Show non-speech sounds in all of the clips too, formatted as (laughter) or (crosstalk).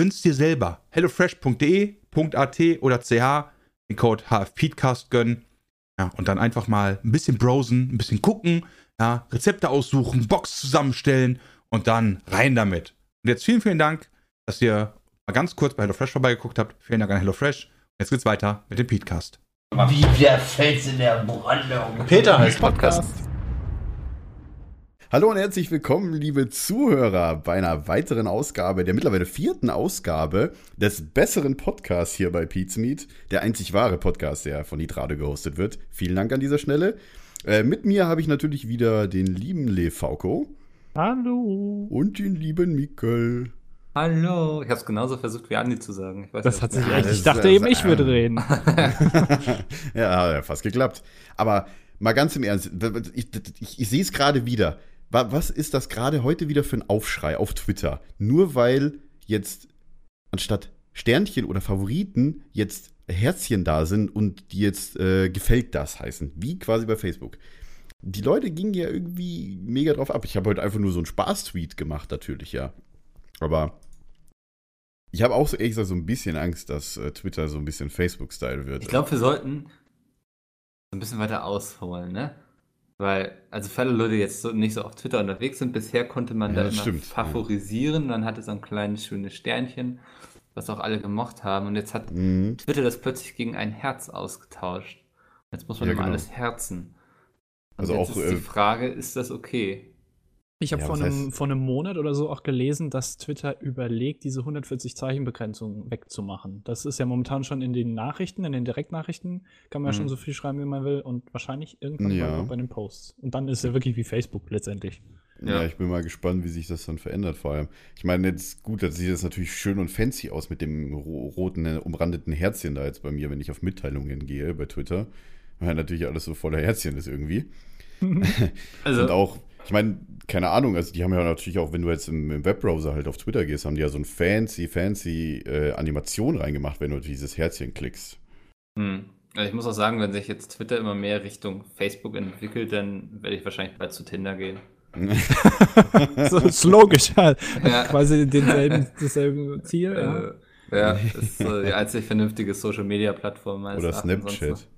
gönn's dir selber. hellofresh.de.at oder ch den Code HFPeedcast gönnen. Ja, und dann einfach mal ein bisschen browsen, ein bisschen gucken, ja, Rezepte aussuchen, Box zusammenstellen und dann rein damit. Und jetzt vielen, vielen Dank, dass ihr mal ganz kurz bei HelloFresh vorbeigeguckt habt. Vielen Dank an HelloFresh. Jetzt geht's weiter mit dem Peatcast. Wie der Fels in der Brandung. Peter heißt Podcast. Hallo und herzlich willkommen, liebe Zuhörer, bei einer weiteren Ausgabe, der mittlerweile vierten Ausgabe des besseren Podcasts hier bei Pete's Meet. Der einzig wahre Podcast, der von Nitrado gehostet wird. Vielen Dank an dieser Stelle. Äh, mit mir habe ich natürlich wieder den lieben Le Fauco. Hallo. Und den lieben Mikkel. Hallo. Ich habe es genauso versucht wie Andi zu sagen. Ich, weiß Das hat sich Ja, Ich dachte ist- eben, ich würde reden. (laughs) ja, hat ja fast geklappt. Aber mal ganz im Ernst, ich, ich, ich sehe es gerade wieder. Wa- Was ist das gerade heute wieder für ein Aufschrei auf Twitter? Nur weil jetzt anstatt Sternchen oder Favoriten jetzt Herzchen da sind und die jetzt äh, gefällt das heißen. Wie quasi bei Facebook. Die Leute gingen ja irgendwie mega drauf ab. Ich habe heute einfach nur so einen Spaß-Tweet gemacht, natürlich, ja. Aber ich habe auch so ehrlich gesagt so ein bisschen Angst, dass äh, Twitter so ein bisschen Facebook-Style wird. Ich glaube, wir sollten so ein bisschen weiter ausholen, ne? Weil, also für alle Leute, jetzt so, nicht so auf Twitter unterwegs sind, bisher konnte man Ja, da das immer stimmt, favorisieren, dann hatte so ein kleines schönes Sternchen, was auch alle gemocht haben. Und jetzt hat Mhm. Twitter das plötzlich gegen ein Herz ausgetauscht. Jetzt muss man Ja, immer genau. alles herzen. Und Also jetzt auch, ist äh, die Frage, ist das okay? Ich habe Ja, vor, einem, vor einem Monat oder so auch gelesen, dass Twitter überlegt, diese 140-Zeichen-Begrenzung wegzumachen. Das ist ja momentan schon in den Nachrichten, in den Direktnachrichten, kann man ja Mhm. schon so viel schreiben, wie man will. Und wahrscheinlich irgendwann Ja. bald auch bei den Posts. Und dann ist er wirklich wie Facebook letztendlich. Ja. Ja. ich bin mal gespannt, wie sich das dann verändert vor allem. Ich meine, jetzt gut, das sieht jetzt natürlich schön und fancy aus mit dem ro roten, äh, umrandeten Herzchen da jetzt bei mir, wenn ich auf Mitteilungen gehe bei Twitter. Weil natürlich alles so voller Herzchen ist irgendwie. (laughs) Also, Und auch, ich meine, keine Ahnung, also die haben ja natürlich auch, wenn du jetzt im, im Webbrowser halt auf Twitter gehst, haben die ja so ein fancy, fancy äh, Animation reingemacht, wenn du dieses Herzchen klickst. Hm. Also ich muss auch sagen, wenn sich jetzt Twitter immer mehr Richtung Facebook entwickelt, dann werde ich wahrscheinlich bald zu Tinder gehen. (laughs) so ist logisch, halt. Ja. Quasi denselben, dasselbe Ziel. ja. Äh, ja, das ist so die einzig veranstaltige Social-Media-Plattform meines Oder Erachtens. Snapchat.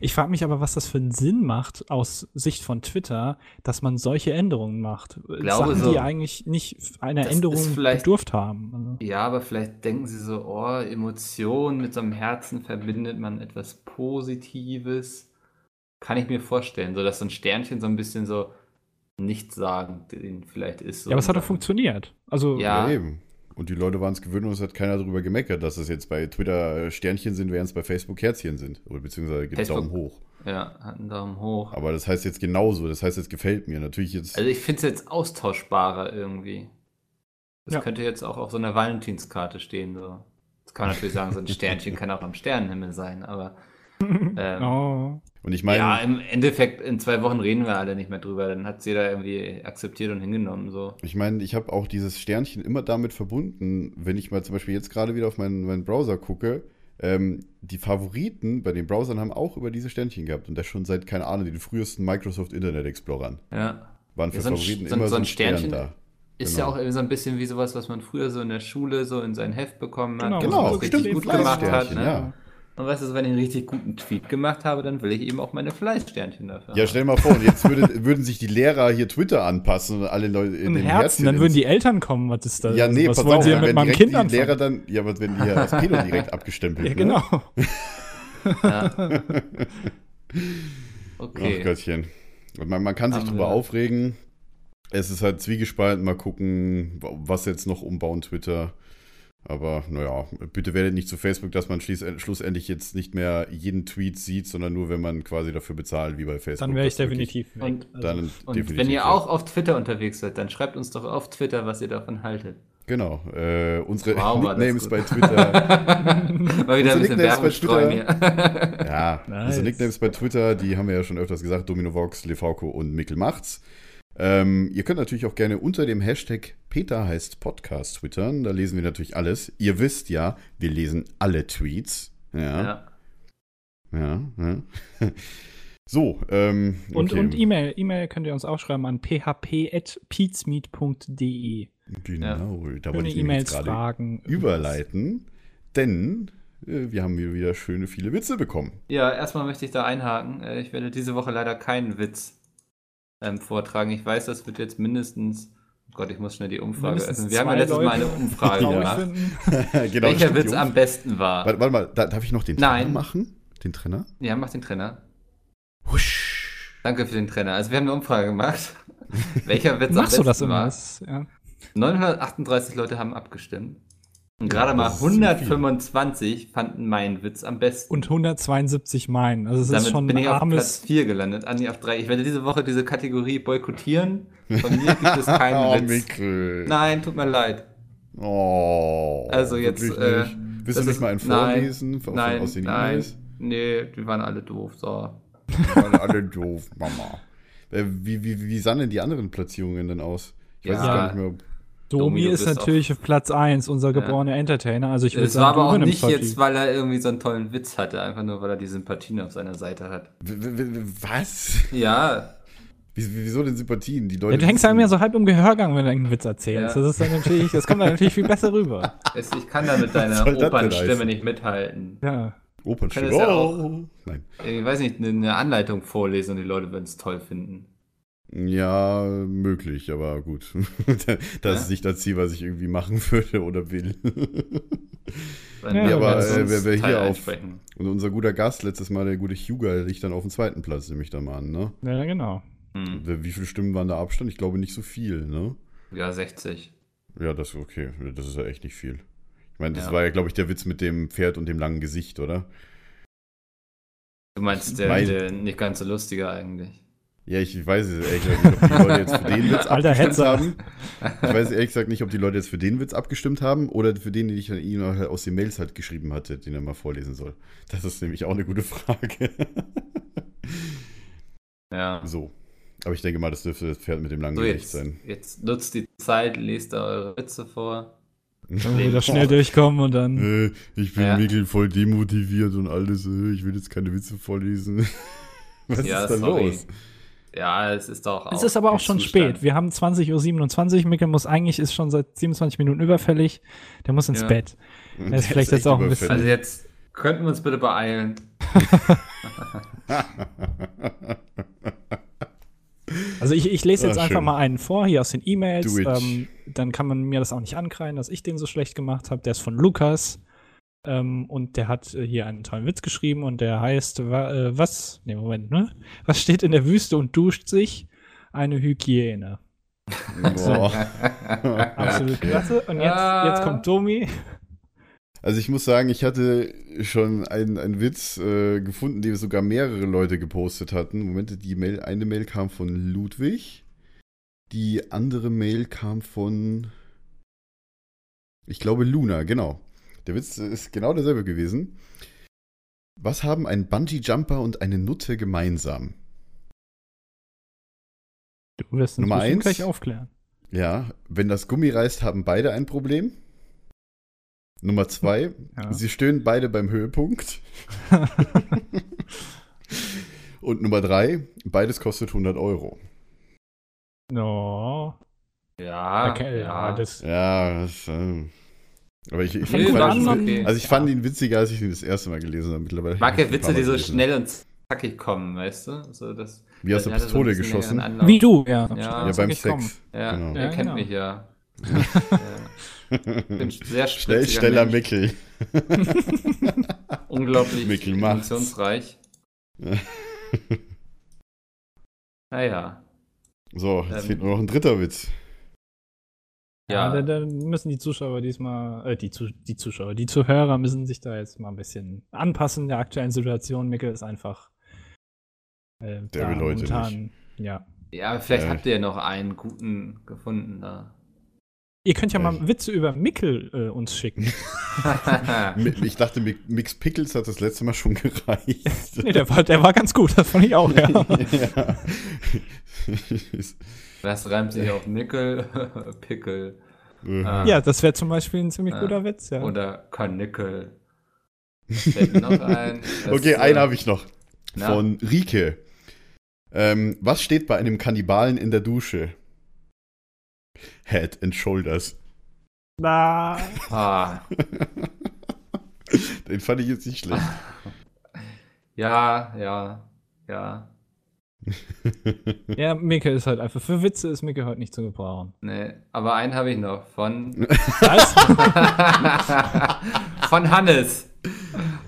Ich frage mich aber, was das für einen Sinn macht aus Sicht von Twitter, dass man solche Änderungen macht. glaube Sachen, so. die eigentlich nicht einer Änderung vielleicht- bedurft haben. Also, Ja, aber vielleicht denken sie so, oh, Emotionen mit so einem Herzen verbindet man etwas Positives. Kann ich mir vorstellen, so dass so ein Sternchen so ein bisschen so nichtssagend vielleicht ist. So ja, aber es hat doch funktioniert. Also, Ja. eben. Und die Leute waren es gewöhnt und es hat keiner darüber gemeckert, dass es jetzt bei Twitter äh, Sternchen sind, während es bei Facebook Herzchen sind. Oder beziehungsweise gibt Facebook- Daumen hoch. Ja, hat einen Daumen hoch. Aber das heißt jetzt genauso. Das heißt, es gefällt mir. Natürlich jetzt. Also ich finde es jetzt austauschbarer irgendwie. Das Ja. könnte jetzt auch auf so einer Valentinskarte stehen. So. Das kann man natürlich sagen, so ein Sternchen kann auch am Sternenhimmel sein, aber (laughs) ähm, oh. Und ich meine, ja, im Endeffekt, in zwei Wochen reden wir alle nicht mehr drüber. Dann hat es jeder irgendwie akzeptiert und hingenommen. So. ich meine, ich habe auch dieses Sternchen immer damit verbunden, wenn ich mal zum Beispiel jetzt gerade wieder auf meinen, meinen Browser gucke. Ähm, die Favoriten bei den Browsern haben auch über diese Sternchen gehabt und das schon seit, keine Ahnung, den frühesten Microsoft Internet Explorern. Ja. Waren für Ja, so ein- Favoriten so ein- immer so ein ein Stern Sternchen da. Ist Genau. ja auch irgendwie so ein bisschen wie sowas, was man früher so in der Schule so in sein Heft bekommen hat. Genau, was Genau, man richtig stimmt, gut gemacht hat. Ne? ja. Und weißt du, wenn ich einen richtig guten Tweet gemacht habe, dann will ich eben auch meine Fleißsternchen dafür. Ja, stell dir mal vor, und jetzt würde, (laughs) würden sich die Lehrer hier Twitter anpassen und alle Leute in Ein den Herzen, dann ins- würden die Eltern kommen. Was ist das? Ja, nee, was pass wollen auf, sie dann mit meinem Kind die anfangen? Lehrer dann, ja, was wenn die ja als Pedo direkt (laughs) abgestempelt, Ja, ne? genau. (laughs) Ach Okay. Gottchen. Und man, man kann sich Haben drüber wir- aufregen. Es ist halt zwiegespalten. Mal gucken, was jetzt noch umbauen Twitter. Aber naja, bitte werdet nicht zu Facebook, dass man schlussendlich jetzt nicht mehr jeden Tweet sieht, sondern nur, wenn man quasi dafür bezahlt, wie bei Facebook. Dann wäre ich definitiv weg. Und- Also, Dann Und definitiv. wenn ihr ja. auch auf Twitter unterwegs seid, dann schreibt uns doch auf Twitter, was ihr davon haltet. Genau. Äh, unsere Wow, Nicknames bei Twitter. (laughs) Mal wieder ein bisschen Nicknames bei Werbung streuen Twitter. hier. Ja, Nice. unsere Nicknames bei Twitter, die haben wir ja schon öfters gesagt, Dominovox, Lefauco und Mikkel macht's. Ähm, ihr könnt natürlich auch gerne unter dem Hashtag Peter heißt Podcast twittern, da lesen wir natürlich alles. Ihr wisst ja, wir lesen alle Tweets. Ja, Ja. ja. ja. (laughs) So, ähm, Und, okay. und E-Mail. E-Mail könnt ihr uns auch schreiben an php.peatsmeet.de. Genau, da Schöne wollte ich jetzt gerade Fragen. überleiten, denn äh, wir haben hier wieder schöne viele Witze bekommen. Ja, erstmal möchte ich da einhaken. Äh, Ich werde diese Woche leider keinen Witz ähm, vortragen. Ich weiß, das wird jetzt mindestens. Oh Gott, ich muss schnell die Umfrage Mindestens öffnen. Wir haben ja letztes Mal Leute eine Umfrage gemacht. (laughs) genau, Welcher Witz am besten war. Warte, warte mal, da, darf ich noch den Trainer Nein. machen? Den Trainer? Ja, mach den Trainer. Husch. Danke für den Trainer. Also wir haben eine Umfrage gemacht. (laughs) Welcher Witz am Machst du das besten immer? war. Das, ja. 938 Leute haben abgestimmt. Und gerade mal ist ziemlich viel. 125 fanden meinen Witz am besten. Und 172 meinen. Also es ist Damit schon bin ein ich auf Platz armes. 4 gelandet, Andi auf 3. Ich werde diese Woche diese Kategorie boykottieren. Von mir gibt es keinen (laughs) oh, Witz. Mikkel. Nein, tut mir leid. Oh. Also jetzt, äh, nicht? Willst das du nicht ist- mal einen nein, vorlesen von, Nein, aus den nein. E-Mails? Nee, die waren alle doof. So. Die waren alle doof, Mama. Äh, Wie, wie, wie sahen denn die anderen Platzierungen denn aus? Ich weiß Ja. es gar nicht mehr. Domi Domi, ist natürlich auf Platz 1, unser geborener Entertainer. Also ich würde Es sagen, war aber du auch nicht heute jetzt, weil er irgendwie so einen tollen Witz hatte, einfach nur, weil er die Sympathien auf seiner Seite hat. Was? Ja, (laughs) Wie- Wieso denn Sympathien? Die Leute Ja, du hängst einem ja so halb im Gehörgang, wenn du einen Witz erzählst. Ja. Das ist dann natürlich, das kommt dann natürlich viel besser rüber. (laughs) es, ich kann da mit deiner Opernstimme nicht mithalten. Ja. Opernstimme. Kann das ja Oh. Nein. Ich weiß nicht, eine- eine Anleitung vorlesen und die Leute würden es toll finden. Ja, möglich, aber gut. (laughs) das ist nicht das Ziel, was ich irgendwie machen würde oder will. Wenn Ja, aber, äh, wer- wer hier auf-. Und unser guter Gast letztes Mal, der gute Hugo, liegt dann auf dem zweiten Platz, nehme ich da mal an, ne? ja, genau. Hm. Wie viele Stimmen waren da Abstand? Ich glaube nicht so viel, ne? Ja, 60. Ja, das ist okay. Das ist ja echt nicht viel. Ich meine, das Ja. war ja, glaube ich, der Witz mit dem Pferd und dem langen Gesicht, oder? Du meinst der, Mein- der nicht ganz so lustige eigentlich. Ja, ich weiß es ehrlich gesagt nicht, ob die Leute jetzt für den Witz Alter abgestimmt Hetzer. haben. Ich weiß ehrlich gesagt nicht, ob die Leute jetzt für den Witz abgestimmt haben oder für den, den ich ihnen halt aus den Mails halt geschrieben hatte, den er mal vorlesen soll. Das ist nämlich auch eine gute Frage. (laughs) Ja. so. Aber ich denke mal, das dürfte das Pferd mit dem langen So, Gesicht sein. jetzt nutzt die Zeit, lest da eure Witze vor. Dann wieder schnell durchkommen und dann. Äh, ich bin Ja. Mikkel voll demotiviert und alles. Äh, ich will jetzt keine Witze vorlesen. (laughs) Was Ja, ist da sorry. los? Ja, es ist doch auch. Es ist aber auch schon Zustand. spät. Wir haben 20.27 Uhr. Mikkel muss eigentlich, ist schon seit 27 Minuten überfällig. Der muss ins Ja. Bett. Der ist vielleicht jetzt echt auch ein überfällig. Also jetzt könnten wir uns bitte beeilen. (laughs) Also ich, ich lese jetzt Ah, einfach schön. mal einen vor, hier aus den E-Mails. Ähm, dann kann man mir das auch nicht ankreien, dass ich den so schlecht gemacht habe. Der ist von Lukas. Ähm, und der hat äh, hier einen tollen Witz geschrieben und der heißt, wa, äh, was? Ne, Moment, ne? Was steht in der Wüste und duscht sich? Eine Hygiene. Boah. (laughs) Absolut klasse. Und jetzt, Ah. jetzt kommt Domi. Also ich muss sagen, ich hatte schon einen, einen Witz äh, gefunden, den sogar mehrere Leute gepostet hatten. Moment, die Mail, eine Mail kam von Ludwig. Die andere Mail kam von, ich glaube, Luna, genau. Der Witz ist genau derselbe gewesen. Was haben ein Bungee-Jumper und eine Nutte gemeinsam? Du wirst Nummer eins. gleich aufklären. Ja, wenn das Gummi reißt, haben beide ein Problem. Nummer zwei, Ja. sie stöhnen beide beim Höhepunkt. (laughs) Und Nummer drei, beides kostet 100 Euro. No. Ja, Okay, ja, das. Ja, das, äh, Aber ich, ich Nee, fand, okay. also ich fand ihn witziger, als ich ihn das erste Mal gelesen habe. Mittlerweile Ich mag ja Witze, die so gelesen. schnell und zackig kommen, weißt du? So, das, Wie aus der so Pistole bisschen geschossen. Wie du, ja. Ja. Ja, beim kommen. Sex. Ja, Genau. er Ja, kennt genau. mich ja. ja. (laughs) Ich bin sehr Schnell, schneller Mensch, Mickel. (laughs) Unglaublich Mickel macht's. emotionsreich. (laughs) Naja. So, jetzt Ähm. fehlt nur noch ein dritter Witz. Ja, Ja, da, da müssen die Zuschauer diesmal, äh, die, Zu die Zuschauer, die Zuhörer müssen sich da jetzt mal ein bisschen anpassen der aktuellen Situation. Mickel ist einfach. Äh, Der da will heute momentan- Ja. ja, vielleicht Äh. habt ihr ja noch einen guten gefunden da. Ihr könnt ja mal. Witze über Mickel äh, uns schicken. (laughs) (laughs) Ich dachte, Mi- Mix Pickles hat das letzte Mal schon (laughs) gereicht. nee, der war, der war ganz gut, das fand ich auch, ja. ja. Das reimt sich auf (laughs) Nickel, (laughs) Pickel Ah. ja, das wäre zum Beispiel ein ziemlich Ja. guter Witz, ja. oder Karnickel. Fällt noch ein. (laughs) Das, Okay, äh, einen habe ich noch. na? Von Rike. Ähm, was steht bei einem Kannibalen in der Dusche? Head and Shoulders. Na, Ah, Den fand ich jetzt nicht schlecht. ja, ja, ja. (laughs) ja, Mickel ist halt einfach, für Witze ist Mickel heute nicht zu gebrauchen. Nee, aber einen habe ich noch von Was? (laughs) von Hannes.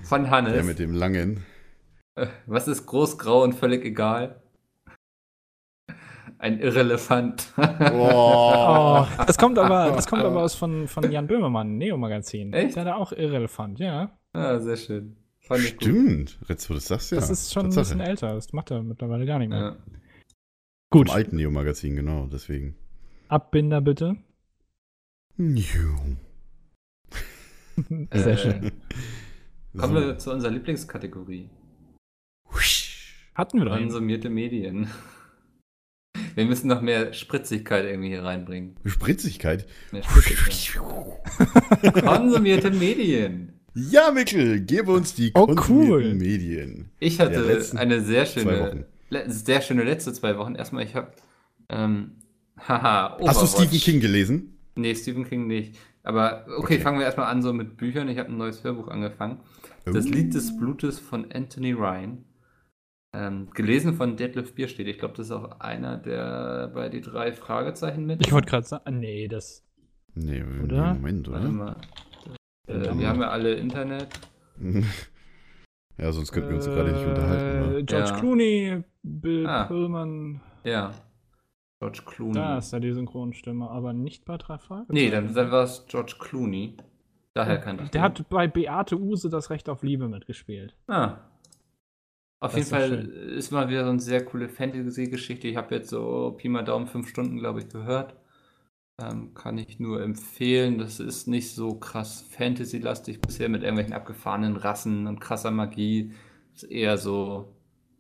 Von Der Hannes. mit dem langen. Äh, Was ist groß, grau und völlig egal? Ein Irrelefant. Oh, das kommt aber, das kommt aber aus von, von Jan Böhmermann, Neo-Magazin. Echt? Der hat auch irrelevant, ja. ah, sehr schön. Fand. Stimmt. Du das sagst, ja. Das ist schon ein Tatsache. bisschen älter, das macht er mittlerweile gar nicht mehr. Ja. Gut, Vom alten Neo-Magazin, genau, deswegen. Abbinder bitte. New. (laughs) Sehr Äh, schön. Kommen wir zu unserer Lieblingskategorie. Hatten wir doch. Konsumierte Medien. Wir müssen noch mehr Spritzigkeit irgendwie hier reinbringen. Spritzigkeit. Mehr Spritzigkeit. (laughs) Konsumierte Medien. Ja, Mikkel, gebe uns die Oh, cool. Medien. Ich hatte eine sehr schöne, sehr schöne letzte zwei Wochen. Erstmal, ich habe, ähm, (laughs) haha, Hast du Overwatch. Stephen King gelesen? Nee, Stephen King nicht. Aber okay, Okay. fangen wir erstmal an so mit Büchern. Ich habe ein neues Hörbuch angefangen. Das Oh. Lied des Blutes von Anthony Ryan. Ähm, gelesen von Detlef Bierstedt. Ich glaube, das ist auch einer, der bei die drei Fragezeichen mit. Ich wollte gerade sagen, nee, das. Nee, Oder? Moment, Warte oder? mal. Äh, wir haben ja alle Internet. (laughs) Ja, sonst könnten wir uns gerade nicht Äh, unterhalten, oder? George Ja. Clooney, Bill Ah. Pullman, Ja. George Clooney. da ist ja die Synchronstimme, aber nicht bei drei Fragen. nee, dann, dann war es George Clooney. Daher kannte ich Der den. hat bei Beate Use das Recht auf Liebe mitgespielt. Ah. Auf Das jeden ist Fall schön. ist mal wieder so eine sehr coole Fantasy-Geschichte. Ich habe jetzt so Pi mal Daumen fünf Stunden, glaube ich, gehört. Ähm, kann ich nur empfehlen. Das ist nicht so krass Fantasy-lastig bisher mit irgendwelchen abgefahrenen Rassen und krasser Magie. Ist eher so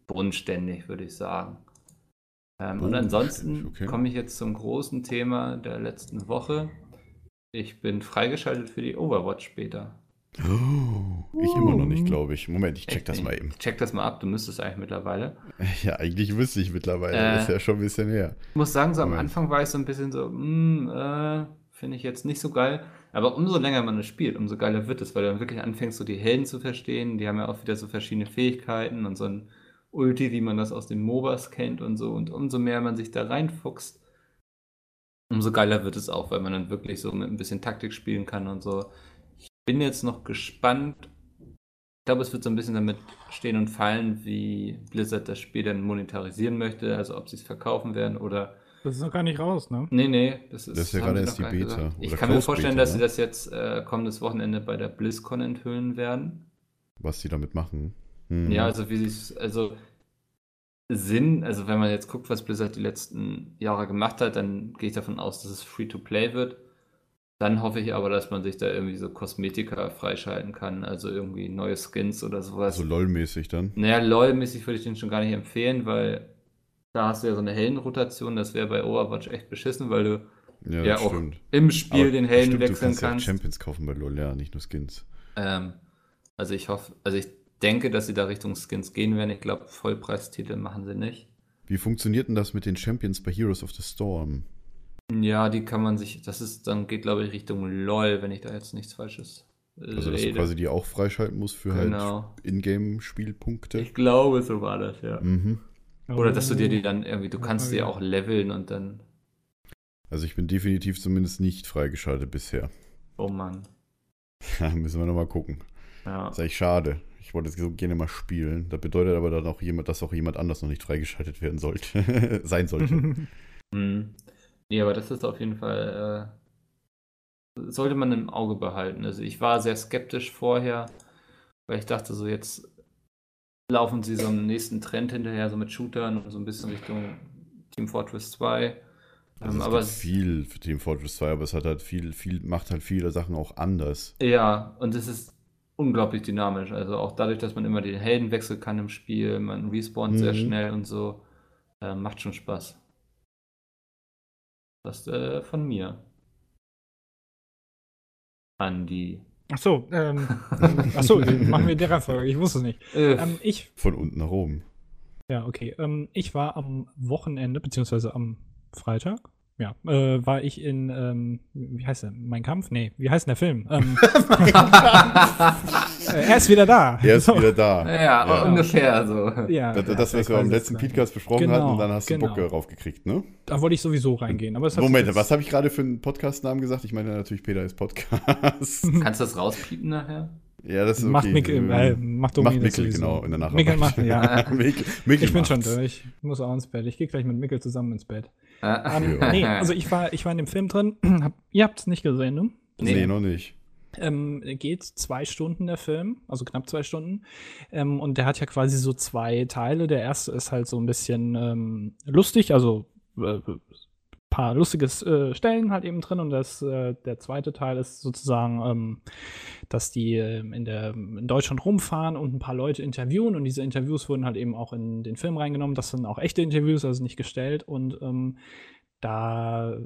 bodenständig, würde ich sagen. Ähm, und ansonsten okay. komme ich jetzt zum großen Thema der letzten Woche. Ich bin freigeschaltet für die Overwatch später. Oh, ich immer noch nicht, glaube ich. Moment, ich check das mal eben. Check das mal ab, du müsstest eigentlich mittlerweile. Ja, eigentlich wüsste ich mittlerweile. Äh. das ist ja schon ein bisschen her. Ich muss sagen, so am Moment. Anfang war ich so ein bisschen so, hm, äh, finde ich jetzt nicht so geil. Aber umso länger man es spielt, umso geiler wird es, weil du dann wirklich anfängst, so die Helden zu verstehen. Die haben ja auch wieder so verschiedene Fähigkeiten und so ein Ulti, wie man das aus den MOBAs kennt und so. Und umso mehr man sich da reinfuchst, umso geiler wird es auch, weil man dann wirklich so mit ein bisschen Taktik spielen kann und so. Bin jetzt noch gespannt. Ich glaube, es wird so ein bisschen damit stehen und fallen, wie Blizzard das Spiel dann monetarisieren möchte, also ob sie es verkaufen werden oder. Das ist noch gar nicht raus, ne? Nee, nee, das ist, Das ist ja gerade sie erst noch die Beta. Ich kann mir vorstellen, Beta, dass sie ne? das jetzt äh, kommendes Wochenende bei der BlizzCon enthüllen werden. Was die damit machen. Hm. Ja, also wie sie es, also Sinn, also wenn man jetzt guckt, was Blizzard die letzten Jahre gemacht hat, dann gehe ich davon aus, dass es Free-to-Play wird. Dann hoffe ich aber, dass man sich da irgendwie so Kosmetika freischalten kann, also irgendwie neue Skins oder sowas. So LOL-mäßig dann. Naja, LOL-mäßig würde ich den schon gar nicht empfehlen, weil da hast du ja so eine Heldenrotation, das wäre bei Overwatch echt beschissen, weil du Ja, ja auch stimmt. im Spiel Aber den Helden stimmt, du wechseln kannst. Ja auch kannst. Champions kaufen bei LOL, ja, nicht nur Skins. Ähm, also ich hoffe, also ich denke, dass sie da Richtung Skins gehen werden. Ich glaube, Vollpreistitel machen sie nicht. Wie funktioniert denn das mit den Champions bei Heroes of the Storm? Ja, die kann man sich, das ist, dann geht glaube ich Richtung LOL, wenn ich da jetzt nichts Falsches Also, dass du quasi die auch freischalten musst für Genau. halt Ingame-Spielpunkte. Ich glaube, so war das, ja. Mhm. Oder dass du dir die dann irgendwie, du Ja, kannst die ja. auch leveln und dann, Also, ich bin definitiv zumindest nicht freigeschaltet bisher. oh Mann. (laughs) Ja, müssen wir nochmal gucken. Ja. Das ist echt schade. Ich wollte es so gerne mal spielen. Das bedeutet aber dann auch jemand, dass auch jemand anders noch nicht freigeschaltet werden sollte. (laughs) Sein sollte. (laughs) Hm. Nee, aber das ist auf jeden Fall, äh, sollte man im Auge behalten. Also ich war sehr skeptisch vorher, weil ich dachte so, jetzt laufen sie so einem nächsten Trend hinterher, so mit Shootern und so ein bisschen Richtung Team Fortress 2. Also Ähm, es aber gibt viel für Team Fortress 2, aber es hat halt viel, viel, macht halt viele Sachen auch anders. Ja, und es ist unglaublich dynamisch. Also auch dadurch, dass man immer den Helden wechseln kann im Spiel, man respawnt sehr Mhm. schnell und so, äh, macht schon Spaß. Das äh, von mir. Andi. Ach so, ähm, (laughs) ach so, machen wir die Reihenfolge. Ich wusste es nicht. Äh, Ähm, ich, Von unten nach oben. ja, okay. Ähm, ich war am Wochenende, beziehungsweise am Freitag, ja, äh, war ich in, ähm, wie heißt der? Mein Kampf? Nee, wie heißt denn der Film? Ähm, (laughs) äh, er ist wieder da. Er ist So. wieder da. ja, Ja. ungefähr so. Ja, Das, ja, das was wir am quasi letzten das- Podcast besprochen Genau, hatten, und dann hast du genau. Bock darauf gekriegt, ne? Da wollte ich sowieso reingehen. Aber sich Moment, was habe ich gerade für einen Podcast-Namen gesagt? Ich meine natürlich Peter ist Podcast. (laughs) Kannst du das rauspiepen nachher? ja, das ist okay. Macht Mikkel, äh, Ähm, macht Domi macht das Mikkel, genau, in der Nacharbeit. Mikkel macht, ja. (laughs) Mikkel, Mikkel Ich bin schon durch. Ich muss auch ins Bett. Ich gehe gleich mit Mikkel zusammen ins Bett. Äh, Ähm, nee, also ich war, ich war in dem Film drin. (clears throat) Hab, ihr habt es nicht gesehen, ne? Nee, noch nicht. Ähm, geht zwei Stunden der Film, also knapp zwei Stunden. Ähm, und der hat ja quasi so zwei Teile. Der erste ist halt so ein bisschen ähm, lustig, also äh, paar lustige äh, Stellen halt eben drin. Und das, äh, der zweite Teil ist sozusagen, ähm, dass die ähm, in, der, in Deutschland rumfahren und ein paar Leute interviewen. Und diese Interviews wurden halt eben auch in den Film reingenommen. Das sind auch echte Interviews, also nicht gestellt. Und ähm, da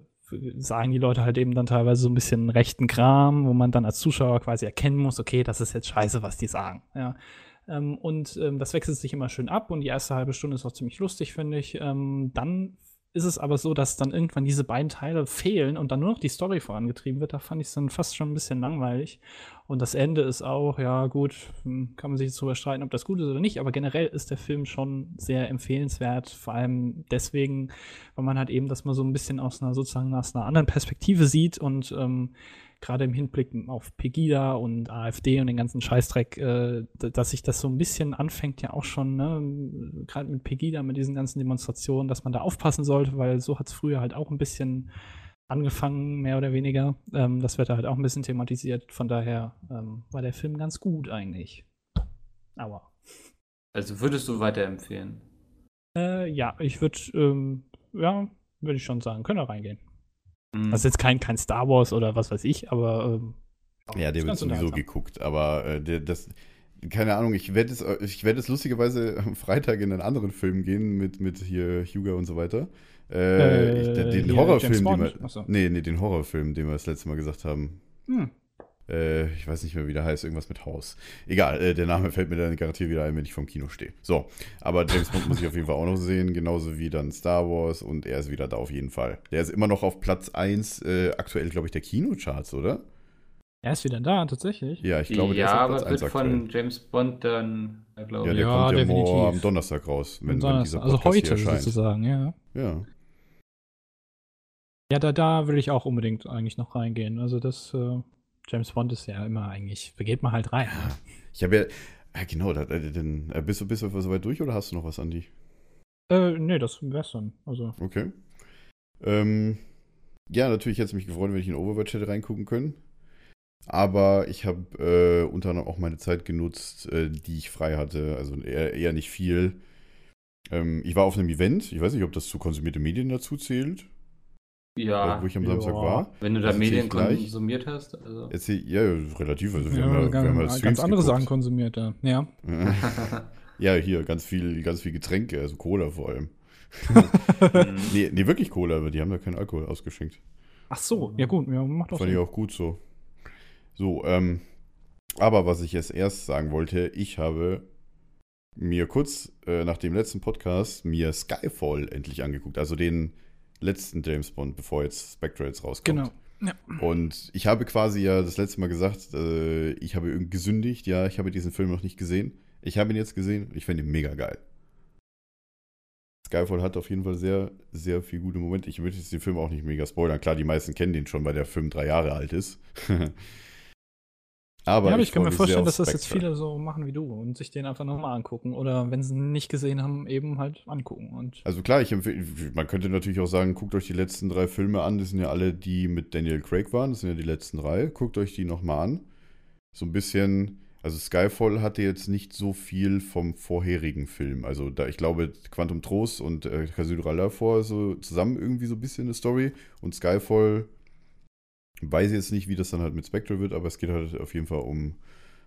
sagen die Leute halt eben dann teilweise so ein bisschen rechten Kram, wo man dann als Zuschauer quasi erkennen muss, okay, das ist jetzt scheiße, was die sagen. Ja. Ähm, und ähm, das wechselt sich immer schön ab und die erste halbe Stunde ist auch ziemlich lustig, finde ich. Ähm, dann ist es aber so, dass dann irgendwann diese beiden Teile fehlen und dann nur noch die Story vorangetrieben wird. Da fand ich es dann fast schon ein bisschen langweilig. Und das Ende ist auch, ja gut, hm, kann man sich jetzt drüber streiten, ob das gut ist oder nicht, aber generell ist der Film schon sehr empfehlenswert, vor allem deswegen, weil man halt eben das mal so ein bisschen aus einer sozusagen aus einer anderen Perspektive sieht und ähm, gerade im Hinblick auf Pegida und AfD und den ganzen Scheißdreck, äh, dass sich das so ein bisschen anfängt, ja auch schon, ne, gerade mit Pegida, mit diesen ganzen Demonstrationen, dass man da aufpassen sollte, weil so hat es früher halt auch ein bisschen angefangen, mehr oder weniger. Ähm, das wird da halt auch ein bisschen thematisiert. Von daher ähm, war der Film ganz gut eigentlich. Aber Also würdest du weiterempfehlen? äh, ja, ich würde, ähm, ja, würde ich schon sagen, können wir reingehen. Mhm. Das ist jetzt kein, kein Star Wars oder was weiß ich, aber ähm, Ja, der wird sowieso geguckt, aber äh, der, das, keine Ahnung, ich werde es, ich werde es lustigerweise (laughs) am Freitag in einen anderen Film gehen mit, mit hier Hugo und so weiter. Äh, ich, den Äh, Horrorfilm, den wir, so. nee, nee, den Horrorfilm, den wir das letzte Mal gesagt haben. hm. Äh, ich weiß nicht mehr, wie der heißt, irgendwas mit Haus. Egal, äh, der Name fällt mir dann garantiert wieder ein, wenn ich vom Kino stehe. So, aber James Bond muss ich auf jeden Fall auch noch sehen, genauso wie dann Star Wars und er ist wieder da auf jeden Fall. Der ist immer noch auf Platz 1, äh, aktuell, glaube ich, der Kinocharts, oder? Er ist wieder da, tatsächlich. Ja, ich glaube, der ja, ist auf aber Platz es 1 wird aktuell. von James Bond dann, glaube Ja, ich. der Ja, kommt ja definitiv. morgen am Donnerstag raus, wenn, wenn Donnerstag. dieser also Podcast hier heute erscheint. sozusagen, ja. Ja. Ja, da, da will ich auch unbedingt eigentlich noch reingehen. Also das, äh, James Bond ist ja immer eigentlich, da geht man halt rein. ne? Ich habe ja, ja genau, da, äh, äh, bist, du, bist du soweit durch oder hast du noch was, Andi? Äh, nee, das wär's dann. Also, Okay. Ähm, ja, natürlich hätte es mich gefreut, wenn ich in Overwatch hätte reingucken können. Aber ich habe äh, unter anderem auch meine Zeit genutzt, äh, die ich frei hatte. Also eher, eher nicht viel. Ähm, ich war auf einem Event. Ich weiß nicht, ob das zu konsumierte Medien dazu zählt. Ja, wo ich am ja. Samstag war. wenn du da erzähl Medien konsumiert hast. Also. Erzähl, ja, ja, relativ. Also wir ja, haben ja, wir ganz, haben ja ganz andere Sachen geguckt. konsumiert, ja. ja. (laughs) Ja, hier, ganz viel, ganz viel Getränke, also Cola vor allem. (laughs) Nee, nee, wirklich Cola, aber die haben da keinen Alkohol ausgeschenkt. Ach so, ja gut, ja, macht doch Fand ich auch gut so. So, ähm, aber was ich jetzt erst sagen wollte, ich habe mir kurz äh, nach dem letzten Podcast mir Skyfall endlich angeguckt. Also den letzten James Bond, bevor jetzt Spectre jetzt rauskommt. Genau. Ja. Und ich habe quasi ja das letzte Mal gesagt, äh, ich habe irgendwie gesündigt, ja, ich habe diesen Film noch nicht gesehen. Ich habe ihn jetzt gesehen und ich finde ihn mega geil. Skyfall hat auf jeden Fall sehr, sehr viel gute Momente. Ich würde jetzt den Film auch nicht mega spoilern. Klar, die meisten kennen den schon, weil der Film drei Jahre alt ist. (laughs) aber ja, aber ich kann freue mir vorstellen, dass das jetzt viele so machen wie du und sich den einfach nochmal angucken. Oder wenn sie ihn nicht gesehen haben, eben halt angucken. Und Also klar, ich empfehle, man könnte natürlich auch sagen, guckt euch die letzten drei Filme an. Das sind ja alle, die mit Daniel Craig waren. Das sind ja die letzten drei. Guckt euch die nochmal an. So ein bisschen, also Skyfall hatte jetzt nicht so viel vom vorherigen Film. Also da, ich glaube, Quantum Trost und äh, Casino davor so zusammen irgendwie so ein bisschen eine Story. Und Skyfall weiß jetzt nicht, wie das dann halt mit Spectre wird, aber es geht halt auf jeden Fall um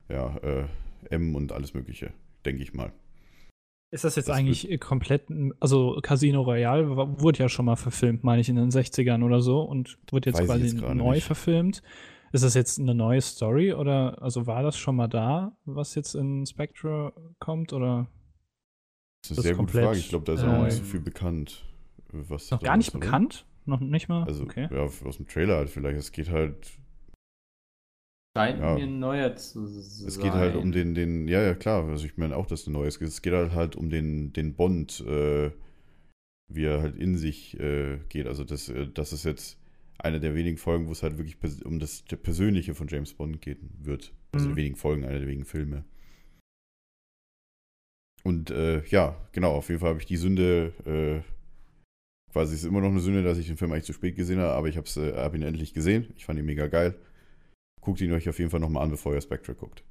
ja, äh, M und alles Mögliche, denke ich mal. ist das jetzt Das eigentlich komplett, also Casino Royale wurde ja schon mal verfilmt, meine ich, in den 60ern oder so und wird jetzt quasi jetzt neu nicht. verfilmt. Ist das jetzt eine neue Story oder also war das schon mal da, was jetzt in Spectre kommt oder Das ist eine sehr gute Frage. Ich glaube, da ist auch noch nicht so viel bekannt. Was noch gar nicht oder? bekannt? Noch nicht mal? Also, okay. ja, aus dem Trailer halt vielleicht. Es geht halt, Scheint Ja. mir neuer zu sein. es geht halt um den, den, ja, ja, klar. Also ich meine auch, dass ein neues geht. Es geht halt halt um den, den Bond, äh, wie er halt in sich äh, geht. Also das, äh, das ist jetzt eine der wenigen Folgen, wo es halt wirklich um das Persönliche von James Bond gehen wird. Also Mhm. die wenigen Folgen, eine der wenigen Filme. Und äh, ja, genau, auf jeden Fall habe ich die Sünde, äh, quasi ist immer noch eine Sünde, dass ich den Film eigentlich zu spät gesehen habe, aber ich habe äh, hab ihn endlich gesehen. Ich fand ihn mega geil. Guckt ihn euch auf jeden Fall nochmal an, bevor ihr Spectre guckt.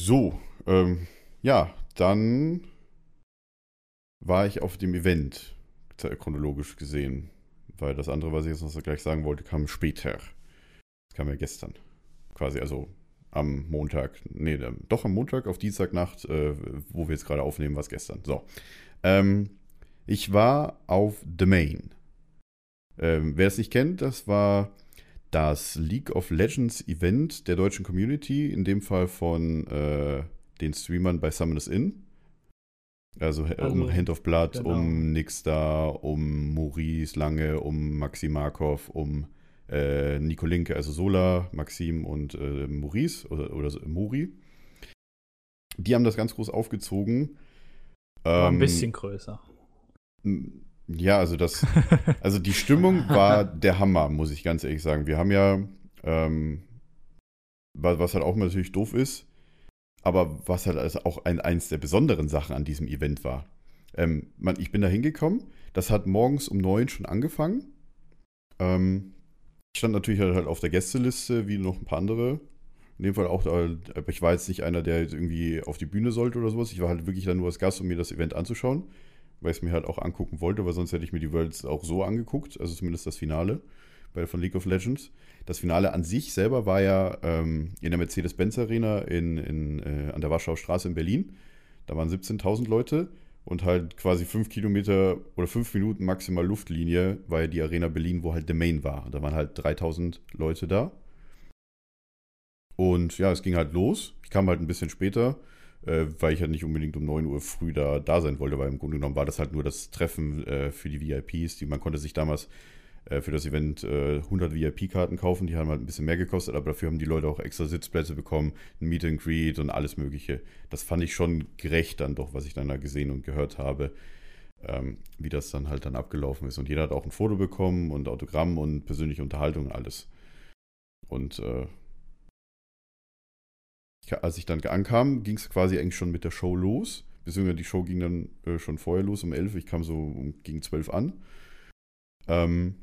So, ähm, ja, dann war ich auf dem Event, z- chronologisch gesehen. Weil das andere, was ich jetzt noch gleich sagen wollte, kam später. Das kam ja gestern. Quasi, also am Montag, nee, ähm, doch am Montag auf Dienstagnacht, äh, wo wir jetzt gerade aufnehmen, was gestern. So. Ähm, ich war auf The Main. Ähm, wer es nicht kennt, das war das League of Legends Event der deutschen Community, in dem Fall von äh, den Streamern bei Summoners Inn. Also, äh, um Also, Hand of Blood, genau. um Nixstar, um Maurice Lange, um Maxi Markov, um äh, Nico Linke, also Sola, Maxim und äh, Maurice oder, oder so- Mori. Die haben das ganz groß aufgezogen. War ein Ähm, bisschen größer. Ja, also das, (laughs) also die Stimmung war der Hammer, muss ich ganz ehrlich sagen. Wir haben ja, ähm, wa- was halt auch natürlich doof ist, aber was halt also auch ein, eins der besonderen Sachen an diesem Event war. Ähm, man, ich bin da hingekommen, das hat morgens um neun schon angefangen. Ähm, ich stand natürlich halt auf der Gästeliste, wie noch ein paar andere. In dem Fall auch, da- aber ich war jetzt nicht einer, der jetzt irgendwie auf die Bühne sollte oder sowas. Ich war halt wirklich da nur als Gast, um mir das Event anzuschauen weil ich es mir halt auch angucken wollte, weil sonst hätte ich mir die Worlds auch so angeguckt, also zumindest das Finale bei, von League of Legends. Das Finale an sich selber war ja ähm, in der Mercedes-Benz Arena in, in, äh, an der Warschauer Straße in Berlin. Da waren 17.000 Leute und halt quasi fünf Kilometer oder fünf Minuten maximal Luftlinie war ja die Arena Berlin, wo halt The Main war. Da waren halt 3.000 Leute da. Und ja, es ging halt los. Ich kam halt ein bisschen später äh, weil ich halt nicht unbedingt um 9 Uhr früh da, da sein wollte, weil im Grunde genommen war das halt nur das Treffen äh, für die VIPs. Die, man konnte sich damals äh, für das Event äh, 100 VIP-Karten kaufen, die haben halt ein bisschen mehr gekostet, aber dafür haben die Leute auch extra Sitzplätze bekommen, ein Meet and Greet und alles mögliche. Das fand ich schon gerecht dann doch, was ich dann da gesehen und gehört habe, ähm, wie das dann halt dann abgelaufen ist. Und jeder hat auch ein Foto bekommen und Autogramm und persönliche Unterhaltung und alles. Und äh, als ich dann ankam, ging es quasi eigentlich schon mit der Show los. Beziehungsweise die Show ging dann äh, schon vorher los um 11. Ich kam so gegen 12 an. Ähm,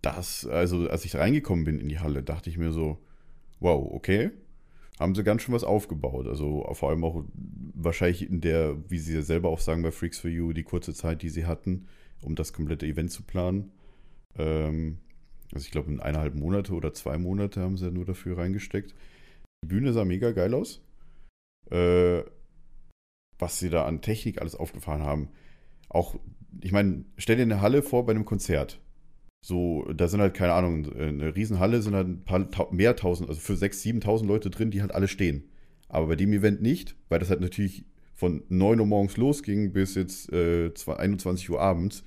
das, also als ich reingekommen bin in die Halle, dachte ich mir so, wow, okay, haben sie ganz schön was aufgebaut. Also vor allem auch wahrscheinlich in der, wie sie ja selber auch sagen bei Freaks for You, die kurze Zeit, die sie hatten, um das komplette Event zu planen. Ähm, also ich glaube, in eineinhalb Monate oder zwei Monate haben sie nur dafür reingesteckt. Die Bühne sah mega geil aus. Äh, was sie da an Technik alles aufgefahren haben. Auch, ich meine, stell dir eine Halle vor bei einem Konzert. So, da sind halt, keine Ahnung, eine Riesenhalle sind halt ein paar mehr tausend, also für 6.000, 7.000 Leute drin, die halt alle stehen. Aber bei dem Event nicht, weil das halt natürlich von 9 Uhr morgens losging bis jetzt äh, 21 Uhr abends,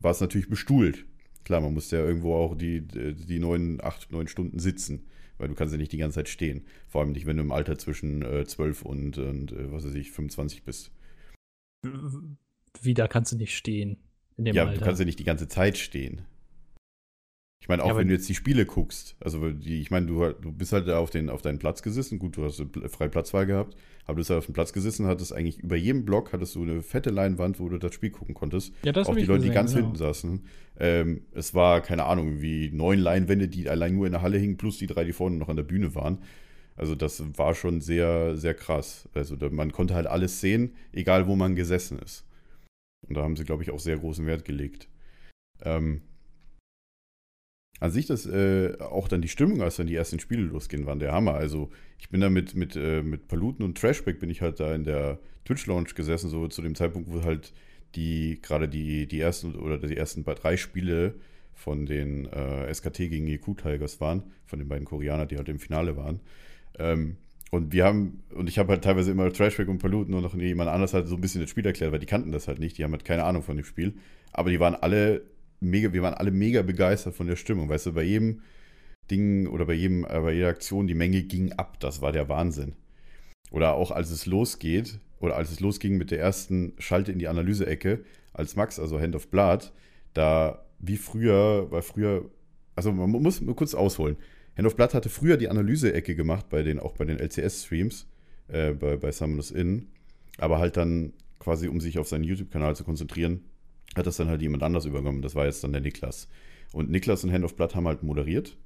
war es natürlich bestuhlt. Klar, man musste ja irgendwo auch die, die neun, acht, neun Stunden sitzen, weil du kannst ja nicht die ganze Zeit stehen. Vor allem nicht, wenn du im Alter zwischen äh, 12 und, und äh, was weiß ich, 25 bist. Wieder kannst du nicht stehen. In dem ja, Alter. du kannst ja nicht die ganze Zeit stehen. Ich meine, auch Ja, wenn du jetzt die Spiele guckst, also die, ich meine, du, du bist halt auf, den, auf deinen Platz gesessen, gut, du hast freie Platzwahl gehabt, aber du bist halt auf dem Platz gesessen, hattest eigentlich über jedem Block hattest du eine fette Leinwand, wo du das Spiel gucken konntest. ja, das auch die Leute, die gesehen, ganz genau. hinten saßen. Ähm, es war, keine Ahnung, wie neun Leinwände, die allein nur in der Halle hingen, plus die drei, die vorne noch an der Bühne waren. Also das war schon sehr, sehr krass. Also da, man konnte halt alles sehen, egal wo man gesessen ist. Und da haben sie, glaube ich, auch sehr großen Wert gelegt. Ähm, an sich das äh, auch dann die Stimmung, als dann die ersten Spiele losgehen, waren der Hammer. Also ich bin da mit, mit, äh, mit Paluten und Trashback bin ich halt da in der Twitch-Lounge gesessen, so zu dem Zeitpunkt, wo halt die gerade die, die ersten oder die ersten drei Spiele von den äh, SKT gegen EQ Tigers waren, von den beiden Koreanern, die halt im Finale waren. Ähm, und wir haben, und ich habe halt teilweise immer Trashback und Paluten und noch jemand anders halt so ein bisschen das Spiel erklärt, weil die kannten das halt nicht, die haben halt keine Ahnung von dem Spiel. Aber die waren alle mega, wir waren alle mega begeistert von der Stimmung. Weißt du, bei jedem Ding oder bei jedem, äh, bei jeder Aktion, die Menge ging ab. Das war der Wahnsinn. Oder auch als es losgeht, oder als es losging mit der ersten Schalte in die Analyse-Ecke, als Max, also Hand of Blood, da wie früher, weil früher, also man muss mal kurz ausholen. Hand of Blood hatte früher die Analyse-Ecke gemacht, bei den, auch bei den LCS-Streams, äh, bei, bei Summoners Inn, aber halt dann quasi, um sich auf seinen YouTube-Kanal zu konzentrieren, hat das dann halt jemand anders übernommen. Das war jetzt dann der Niklas. Und Niklas und Hand of Blood haben halt moderiert.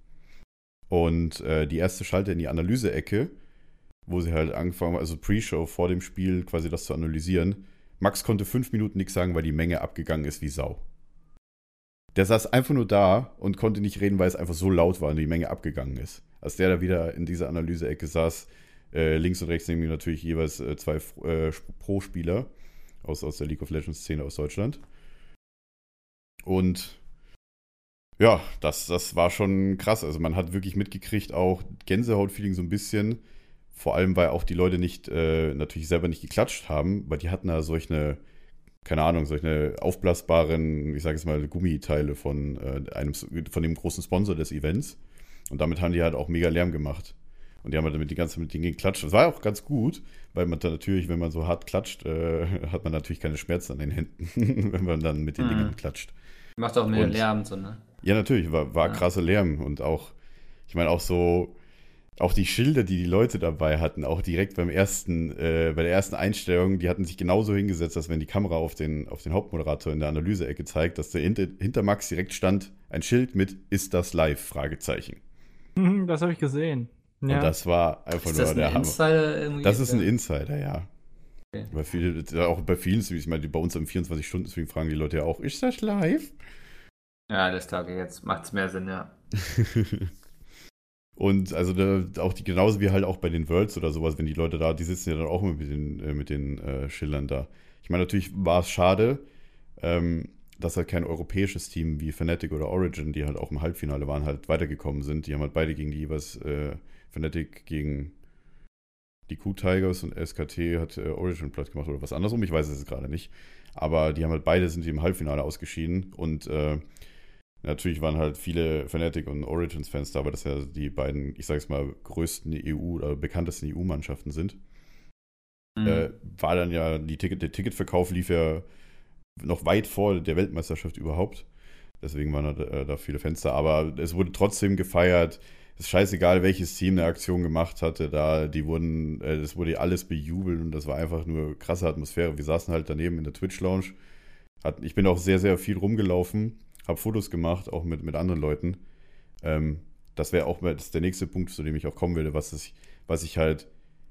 Und äh, die erste Schalte in die Analyse-Ecke, wo sie halt angefangen haben, also Pre-Show vor dem Spiel quasi das zu analysieren. Max konnte fünf Minuten nichts sagen, weil die Menge abgegangen ist wie Sau. Der saß einfach nur da und konnte nicht reden, weil es einfach so laut war und die Menge abgegangen ist. Als der da wieder in dieser Analyse-Ecke saß, äh, links und rechts neben ihm natürlich jeweils äh, zwei äh, Pro-Spieler aus, aus der League of Legends-Szene aus Deutschland. Und ja, das, das war schon krass. Also man hat wirklich mitgekriegt, auch Gänsehaut-Feeling so ein bisschen. Vor allem, weil auch die Leute nicht, äh, natürlich selber nicht geklatscht haben, weil die hatten da solche, keine Ahnung, solche aufblasbaren, ich sage jetzt mal, Gummiteile von, äh, einem, von dem großen Sponsor des Events. Und damit haben die halt auch mega Lärm gemacht. Und die haben halt damit die ganze Zeit mit denen geklatscht. Das war auch ganz gut, weil man dann natürlich, wenn man so hart klatscht, äh, (laughs) hat man natürlich keine Schmerzen an den Händen, (laughs) wenn man dann mit den Mhm. Dingen klatscht. Macht auch mehr Und- Lärm, so, ne? Ja, natürlich, war, war Ja. krasser Lärm und auch, ich meine, auch so, auch die Schilder, die die Leute dabei hatten, auch direkt beim ersten, äh, bei der ersten Einstellung, die hatten sich genauso hingesetzt, dass wenn die Kamera auf den, auf den Hauptmoderator in der Analyse-Ecke zeigt, dass der hinter, hinter Max direkt stand, ein Schild mit Ist das live? Fragezeichen. Mhm, Das habe ich gesehen. Und Ja. das war einfach Ist nur das der ein Hammer. Insider irgendwie? Das ist ein. Insider, ja. Okay. Bei viele, auch bei vielen Streams, ich meine, die bei uns am 24-Stunden-Stream fragen die Leute ja auch, ist das live? Ja, klar, okay, jetzt macht's mehr Sinn, ja. (laughs) Und also da, auch die, genauso wie halt auch bei den Worlds oder sowas, wenn die Leute da, die sitzen ja dann auch immer mit den, äh, mit den äh, Schildern da. Ich meine, natürlich war es schade, ähm, dass halt kein europäisches Team wie Fnatic oder Origin, die halt auch im Halbfinale waren, halt weitergekommen sind. Die haben halt beide gegen die jeweils äh, Fnatic gegen die Q-Tigers und SKT hat äh, Origin platt gemacht oder was andersrum, ich weiß es jetzt gerade nicht. Aber die haben halt beide sind im Halbfinale ausgeschieden und äh, Natürlich waren halt viele Fnatic und Origins-Fans da, weil das ja die beiden, ich sag's mal, größten EU- oder bekanntesten EU-Mannschaften sind. Mhm. Äh, war dann ja, die Ticket, der Ticketverkauf lief ja noch weit vor der Weltmeisterschaft überhaupt. Deswegen waren da, äh, da viele Fans da. Aber es wurde trotzdem gefeiert. Es ist scheißegal, welches Team eine Aktion gemacht hatte. Da, die wurden, äh, das wurde alles bejubelt und das war einfach nur krasse Atmosphäre. Wir saßen halt daneben in der Twitch-Lounge. Ich bin auch sehr, sehr viel rumgelaufen habe Fotos gemacht, auch mit, mit anderen Leuten. Ähm, das wäre auch das der nächste Punkt, zu dem ich auch kommen will, was ich, was ich halt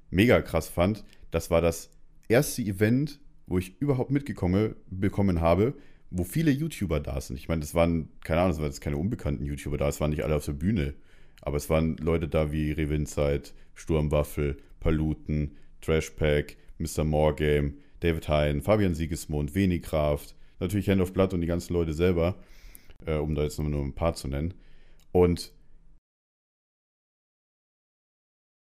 mega krass fand. Das war das erste Event, wo ich überhaupt mitgekommen bekommen habe, wo viele YouTuber da sind. Ich meine, das waren, keine Ahnung, das waren jetzt keine unbekannten YouTuber da, es waren nicht alle auf der Bühne. Aber es waren Leute da wie Revinzeit, Sturmwaffel, Paluten, Trashpack, Mr. Morgame, David Hein, Fabian Siegesmund, Wenigkraft, natürlich Hand of Blood und die ganzen Leute selber äh, um da jetzt nur, nur ein paar zu nennen. Und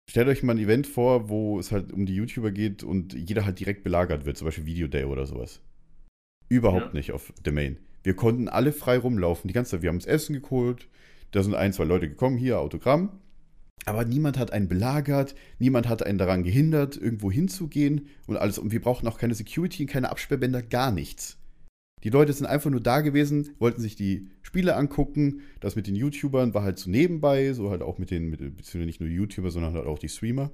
stellt euch mal ein Event vor, wo es halt um die YouTuber geht und jeder halt direkt belagert wird, zum Beispiel Video Day oder sowas. Überhaupt Ja. nicht auf der Main. Wir konnten alle frei rumlaufen, die ganze Zeit. Wir haben uns Essen geholt, da sind ein, zwei Leute gekommen, hier, Autogramm. Aber niemand hat einen belagert, niemand hat einen daran gehindert, irgendwo hinzugehen und alles. Und wir brauchten auch keine Security keine Absperrbänder, gar nichts. Die Leute sind einfach nur da gewesen, wollten sich die Spiele angucken. Das mit den YouTubern war halt so nebenbei, so halt auch mit den, mit, beziehungsweise nicht nur YouTuber, sondern halt auch die Streamer,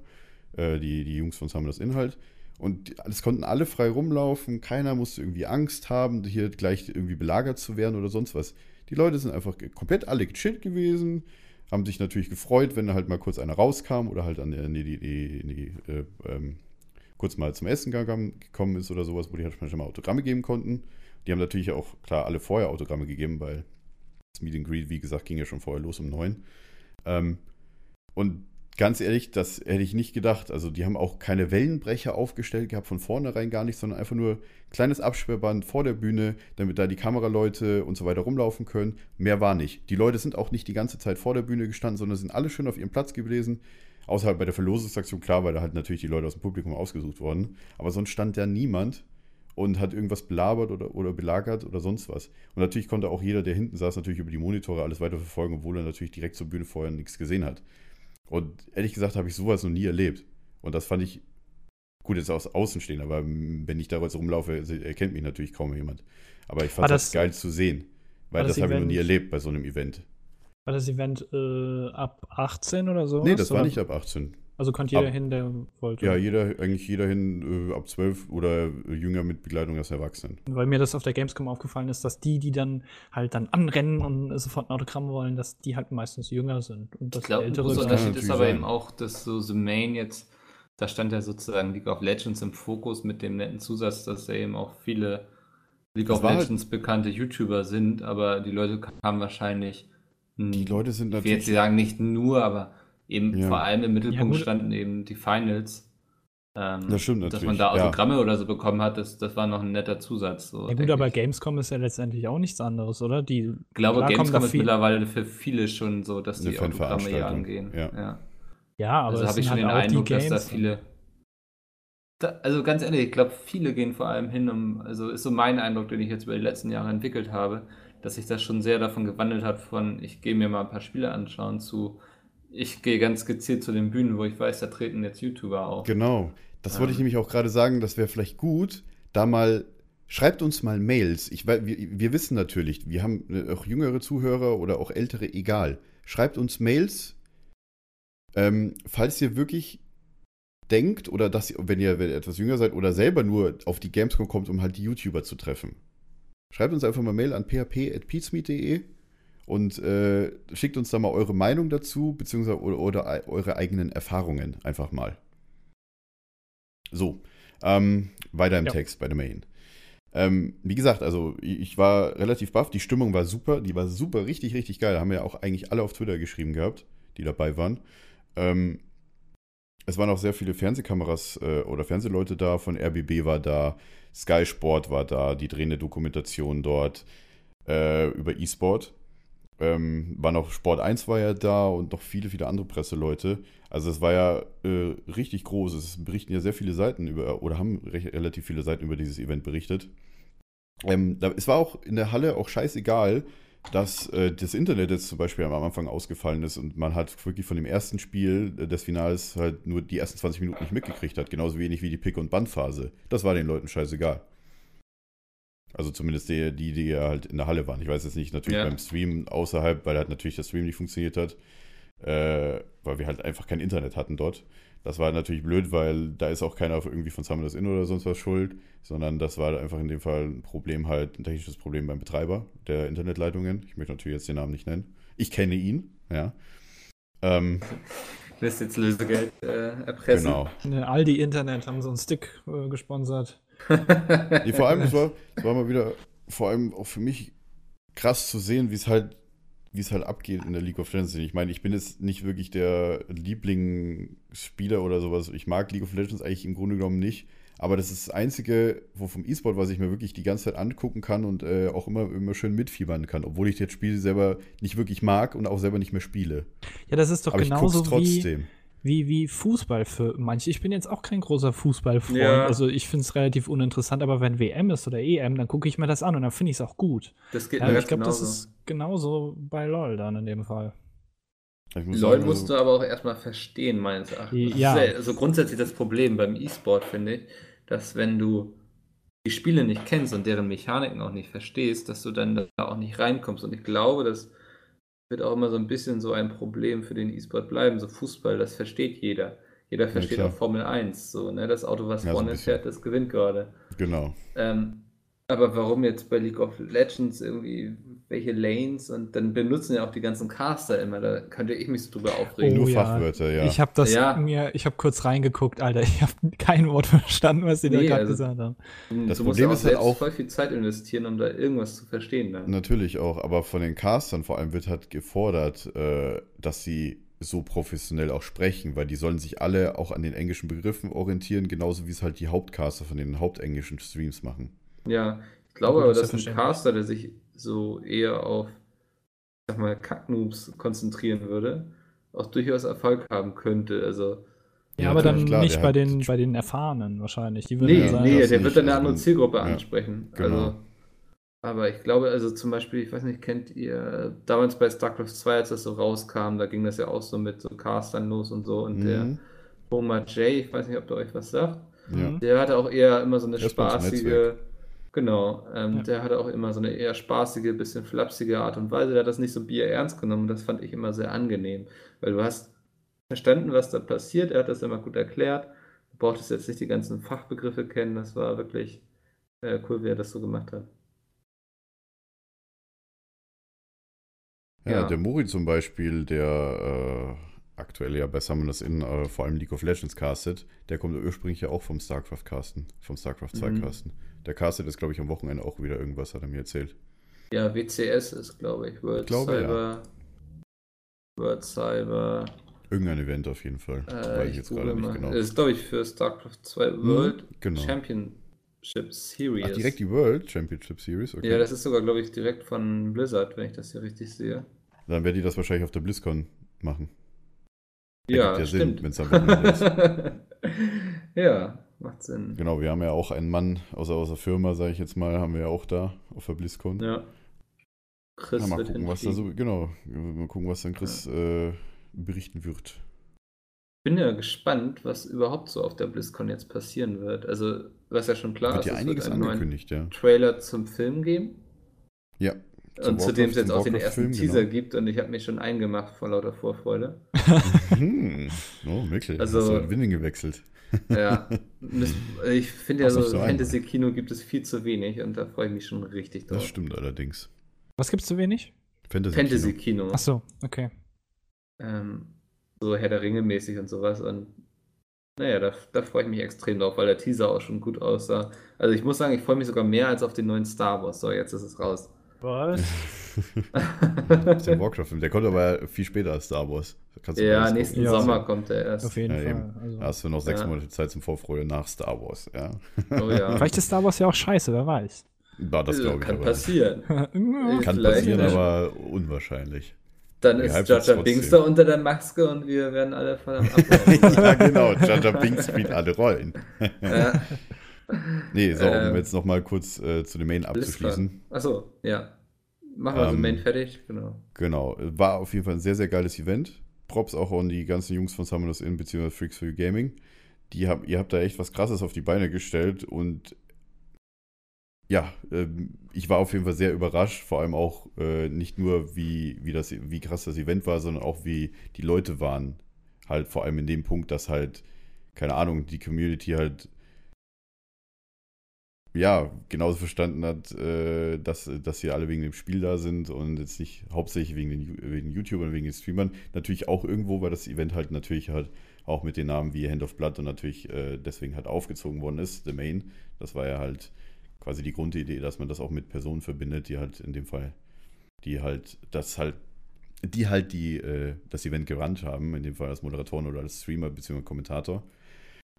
äh, die, die Jungs von Sammel das Inhalt. Und es konnten alle frei rumlaufen, keiner musste irgendwie Angst haben, hier gleich irgendwie belagert zu werden oder sonst was. Die Leute sind einfach komplett alle gechillt gewesen, haben sich natürlich gefreut, wenn halt mal kurz einer rauskam oder halt an die, die, die, die, äh, ähm, kurz mal zum Essen gekommen ist oder sowas, wo die halt schon mal Autogramme geben konnten. Die haben natürlich auch, klar, alle vorher Autogramme gegeben, weil das Meet and Greet, wie gesagt, ging ja schon vorher los um neun. Ähm, und ganz ehrlich, das hätte ich nicht gedacht. Also die haben auch keine Wellenbrecher aufgestellt gehabt, von vornherein gar nicht, sondern einfach nur kleines Absperrband vor der Bühne, damit da die Kameraleute und so weiter rumlaufen können. Mehr war nicht. Die Leute sind auch nicht die ganze Zeit vor der Bühne gestanden, sondern sind alle schön auf ihrem Platz gewesen. Außerhalb bei der Verlosungsaktion, klar, weil da halt natürlich die Leute aus dem Publikum ausgesucht wurden. Aber sonst stand da niemand und hat irgendwas belabert oder, oder belagert oder sonst was. Und natürlich konnte auch jeder, der hinten saß, natürlich über die Monitore alles weiter verfolgen, obwohl er natürlich direkt zur Bühne vorher nichts gesehen hat. Und ehrlich gesagt habe ich sowas noch nie erlebt. Und das fand ich, gut, jetzt aus Außenstehen, aber wenn ich da jetzt rumlaufe, erkennt mich natürlich kaum jemand. Aber ich fand das, das- geil zu sehen. Weil das, das habe ich noch nie erlebt bei so einem Event. War das Event äh, ab 18 oder so? nee, das war nicht ab 18. Also konnte jeder ab- hin, der wollte. Ja, jeder, eigentlich jeder hin äh, ab 12 oder jünger mit Begleitung als Erwachsenen. Weil mir das auf der Gamescom aufgefallen ist, dass die, die dann halt dann anrennen und sofort ein Autogramm wollen, dass die halt meistens jünger sind. Und das Ich glaube, dann- Unterschied natürlich ist aber sein. eben auch, dass so The Main jetzt, da stand ja sozusagen League of Legends im Fokus mit dem netten Zusatz, dass da eben auch viele League Das of halt- Legends bekannte YouTuber sind, aber die Leute kamen wahrscheinlich. Die Leute sind ich will jetzt natürlich. sagen, nicht nur, aber eben Ja. vor allem im Mittelpunkt gut. standen eben die Finals. Ähm, Das stimmt Dass natürlich, man da ja. Autogramme oder so bekommen hat, das, das war noch ein netter Zusatz. So, Ja denke gut, aber ich. Gamescom ist ja letztendlich auch nichts anderes, oder? Die, Ich glaube, Gamescom ist mittlerweile für viele schon so, dass die Autogramme hier angehen. ja. ja. Ja, aber also es habe ich schon halt den auch Eindruck, dass da viele. Da, also ganz ehrlich, ich glaube, viele gehen vor allem hin, um, also ist so mein Eindruck, den ich jetzt über die letzten Jahre entwickelt habe, dass sich das schon sehr davon gewandelt hat, von ich gehe mir mal ein paar Spiele anschauen zu, ich gehe ganz gezielt zu den Bühnen, wo ich weiß, da treten jetzt YouTuber auf. Genau. Das wollte ich Ähm. nämlich auch gerade sagen, das wäre vielleicht gut, da mal. Schreibt uns mal Mails. Ich, wir, wir wissen natürlich, wir haben äh, auch jüngere Zuhörer oder auch ältere, egal. Schreibt uns Mails, ähm, falls ihr wirklich denkt oder dass ihr, wenn ihr, wenn ihr etwas jünger seid oder selber nur auf die Gamescom kommt, um halt die YouTuber zu treffen. Schreibt uns einfach mal Mail an php.peatsmeet.de und äh, schickt uns da mal eure Meinung dazu, beziehungsweise oder, oder eure eigenen Erfahrungen einfach mal. So, ähm, weiter im Ja. Text bei der Main. Ähm, wie gesagt, also ich ich war relativ baff, die Stimmung war super, die war super, richtig, richtig geil. Haben ja auch eigentlich alle auf Twitter geschrieben gehabt, die dabei waren. Ähm, es waren auch sehr viele Fernsehkameras äh, oder Fernsehleute da, von RBB war da, Sky Sport war da, die drehende Dokumentation dort äh, über E-Sport. Ähm, war noch Sport 1 war ja da und noch viele, viele andere Presseleute. Also es war ja äh, richtig groß. Es berichten ja sehr viele Seiten über, oder haben recht, relativ viele Seiten über dieses Event berichtet. Ähm, da, es war auch in der Halle auch scheißegal, dass äh, das Internet jetzt zum Beispiel am Anfang ausgefallen ist und man hat wirklich von dem ersten Spiel äh, des Finals halt nur die ersten 20 Minuten nicht mitgekriegt hat. Genauso wenig wie die Pick- und Bandphase. Das war den Leuten scheißegal. Also zumindest die, die, die ja halt in der Halle waren. Ich weiß jetzt nicht natürlich Ja. beim Stream außerhalb, weil halt natürlich der Stream nicht funktioniert hat, äh, weil wir halt einfach kein Internet hatten dort. Das war natürlich blöd, weil da ist auch keiner irgendwie von Summoners Inn oder sonst was schuld, sondern das war einfach in dem Fall ein Problem halt, ein technisches Problem beim Betreiber der Internetleitungen. Ich möchte natürlich jetzt den Namen nicht nennen. Ich kenne ihn, ja. Ähm, Lässt jetzt Lösegeld äh, erpressen. genau. Aldi Internet haben so einen Stick äh, gesponsert. (laughs) Nee, vor allem, es war, es war mal wieder, vor allem auch für mich krass zu sehen, wie es halt, wie es halt abgeht in der League of Legends. Ich meine, ich bin jetzt nicht wirklich der Lieblingsspieler oder sowas. Ich mag League of Legends eigentlich im Grunde genommen nicht. Aber das ist das Einzige, wo vom E-Sport, was ich mir wirklich die ganze Zeit angucken kann und äh, auch immer, immer schön mitfiebern kann, obwohl ich das Spiel selber nicht wirklich mag und auch selber nicht mehr spiele. Ja, das ist doch Aber ich guck's genauso wie, trotzdem. Wie, wie Fußball für manche. Ich bin jetzt auch kein großer Fußballfreund. Ja. Also ich finde es relativ uninteressant, aber wenn WM ist oder EM, dann gucke ich mir das an und dann finde ich es auch gut. Das geht Ja, ganz ich glaube, das ist genauso bei LOL dann in dem Fall. Muss LOL sagen, musst also- du aber auch erstmal verstehen, meines Erachtens. Ja. Das ist also grundsätzlich das Problem beim E-Sport, finde ich, dass wenn du die Spiele nicht kennst und deren Mechaniken auch nicht verstehst, dass du dann da auch nicht reinkommst. Und ich glaube, das wird auch immer so ein bisschen so ein Problem für den E-Sport bleiben. So Fußball, das versteht jeder. Jeder versteht klar. auch Formel 1. So, ne? Das Auto, was Ja, so vorne bisschen. fährt, das gewinnt gerade. Genau. Ähm, aber warum jetzt bei League of Legends irgendwie welche Lanes und dann benutzen ja auch die ganzen Caster immer, da könnte ich mich so drüber aufregen. Nur Oh ja. Fachwörter, ja. Ich habe das Ja. mir, ich habe kurz reingeguckt, Alter. Ich habe kein Wort verstanden, was sie da Nee, gerade also- gesagt haben. Du Das musst Problem ja auch ist halt auch- voll viel Zeit investieren, um da irgendwas zu verstehen. Dann. Natürlich auch, aber von den Castern vor allem wird halt gefordert, äh, dass sie so professionell auch sprechen, weil die sollen sich alle auch an den englischen Begriffen orientieren, genauso wie es halt die Hauptcaster von den hauptenglischen Streams machen. Ja, ich glaube aber, das ist dass ein. Caster, der sich so eher auf, ich sag mal, Kacknoobs konzentrieren würde, auch durchaus Erfolg haben könnte. Also, Ja, Ja, aber dann klar, nicht der bei den, bei den Erfahrenen wahrscheinlich. Die würden nee, ja sagen, nee, der nicht, wird dann eine also andere Zielgruppe ja, ansprechen. genau. Also, aber ich glaube, also zum Beispiel, ich weiß nicht, kennt ihr damals bei StarCraft 2, als das so rauskam, da ging das ja auch so mit so Castern los und so und der Mhm. Homer J, ich weiß nicht, ob der euch was sagt, Ja. Der hatte auch eher immer so eine Der im spaßige. Genau, ähm, Ja. der hatte auch immer so eine eher spaßige, bisschen flapsige Art und Weise. Der hat das nicht so bierernst genommen. Das fand ich immer sehr angenehm, weil du hast verstanden, was da passiert. Er hat das immer gut erklärt. Du brauchtest jetzt nicht die ganzen Fachbegriffe kennen. Das war wirklich äh, cool, wie er das so gemacht hat. Ja, Ja. der Mori zum Beispiel, der äh, aktuell ja bei Summoners in äh, vor allem League of Legends castet, der kommt ursprünglich ja auch vom StarCraft casten, vom StarCraft 2 Mhm. Der castet ist, glaube ich, am Wochenende auch wieder irgendwas, hat er mir erzählt. Ja, WCS ist, glaube ich, World glaube, ja. Cyber. World Cyber. Irgendein Event auf jeden Fall. Äh, Weiß ich ich jetzt gerade nicht genau. Das ist, glaube ich, für StarCraft 2 World genau. Championship Series. Ach, direkt die World Championship Series? Okay. Ja, das ist sogar, glaube ich, direkt von Blizzard, wenn ich das hier richtig sehe. Dann werden die das wahrscheinlich auf der BlizzCon machen. Ja, ja Sinn, stimmt. (laughs) ist. ja, macht Sinn. Genau, wir haben ja auch einen Mann aus, aus der Firma, sage ich jetzt mal, haben wir ja auch da auf der BlizzCon. Ja. Chris Ja, mal wird gucken, was da so, genau, mal gucken, was dann Chris äh, berichten wird. Ich bin ja gespannt, was überhaupt so auf der BlizzCon jetzt passieren wird. Also, was ja schon klar Wird ist, ja es einiges wird einen angekündigt, ja. Trailer zum Film geben. Ja. Und zu dem es jetzt auch den ersten Warcraft-Film, Teaser genau. gibt und ich habe mich schon eingemacht vor lauter Vorfreude. (laughs) Hm. Oh, Mikkel, Also- hast du mit Winning gewechselt. Ja, (laughs) ich finde ja so, so. Fantasy-Kino gibt es viel zu wenig und da freue ich mich schon richtig Das drauf. stimmt allerdings. Was gibt's zu wenig? Fantasy. Fantasy-Kino. Ach so, okay. ähm, so Herr der Ringe mäßig und sowas. Und naja, da, da freue ich mich extrem drauf, weil der Teaser auch schon gut aussah. Also ich muss sagen, ich freue mich sogar mehr als auf den neuen Star Wars. So, jetzt ist es raus. Was? (laughs) Ist der Warcraft-Film. Der kommt aber viel später als Star Wars. Da kannst du ja, nächsten gucken. Ja. Sommer kommt der erst. Auf jeden Ja, Fall. Also. Da hast du noch sechs Ja. Monate Zeit zum Vorfreude nach Star Wars. Ja, Oh ja. (laughs) Vielleicht ist Star Wars ja auch scheiße, wer weiß. War das glaube ich Kann aber. passieren. (laughs) Kann Vielleicht passieren, aber unwahrscheinlich. Dann Wie ist trotzdem. Binks da unter der Maske und wir werden alle voll am Abhauen. ja, genau. Jaja Binks spielt alle Rollen. ja. Nee, so, um Ähm, jetzt nochmal kurz äh, zu dem Main abzuschließen. Achso, ja. Machen wir Ähm, Main fertig, genau. Genau, war auf jeden Fall ein sehr, sehr geiles Event. Props auch an die ganzen Jungs von Summoners Inn bzw. Freaks for You Gaming. Die hab, ihr habt da echt was Krasses auf die Beine gestellt und ja, ähm, ich war auf jeden Fall sehr überrascht, vor allem auch äh, nicht nur wie, wie, das, wie krass das Event war, sondern auch wie die Leute waren. Halt vor allem in dem Punkt, dass halt, keine Ahnung, die Community halt ja, genauso verstanden hat, äh, dass, dass sie alle wegen dem Spiel da sind und jetzt nicht hauptsächlich wegen den, wegen YouTubern, wegen den Streamern. Natürlich auch irgendwo, weil das Event halt natürlich halt auch mit den Namen wie Hand of Blood und natürlich äh, deswegen halt aufgezogen worden ist, The Main. Das war ja halt quasi die Grundidee, dass man das auch mit Personen verbindet, die halt in dem Fall, die halt das halt, die halt die, äh, das Event gerannt haben, in dem Fall als Moderatoren oder als Streamer bzw. Kommentator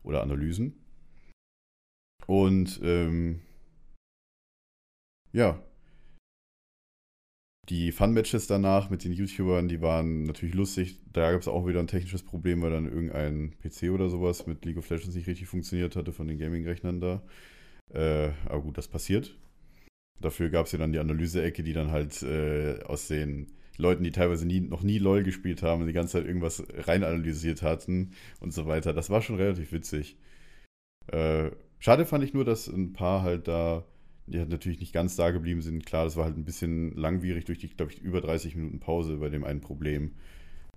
oder Analysen. Und ähm, ja, Die Fun-Matches danach mit den YouTubern, die waren natürlich lustig. Da gab es auch wieder ein technisches Problem, weil dann irgendein PC oder sowas mit League of Legends nicht richtig funktioniert hatte von den Gaming-Rechnern da. Äh, aber gut, das passiert. Dafür gab es ja dann die Analyse-Ecke, die dann halt äh, aus den Leuten, die teilweise nie, noch nie LOL gespielt haben, die ganze Zeit irgendwas rein analysiert hatten und so weiter. Das war schon relativ witzig. Äh, schade fand ich nur, dass ein paar halt da, die halt natürlich nicht ganz da geblieben sind. Klar, das war halt ein bisschen langwierig durch die, glaube ich, über 30 Minuten Pause bei dem einen Problem,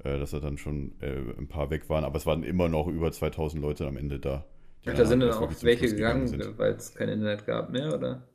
äh, dass da dann schon äh, ein paar weg waren. Aber es waren immer noch über 2000 Leute am Ende da. da sind halt dann auch welche gegangen, sind. weil es kein Internet gab mehr, oder?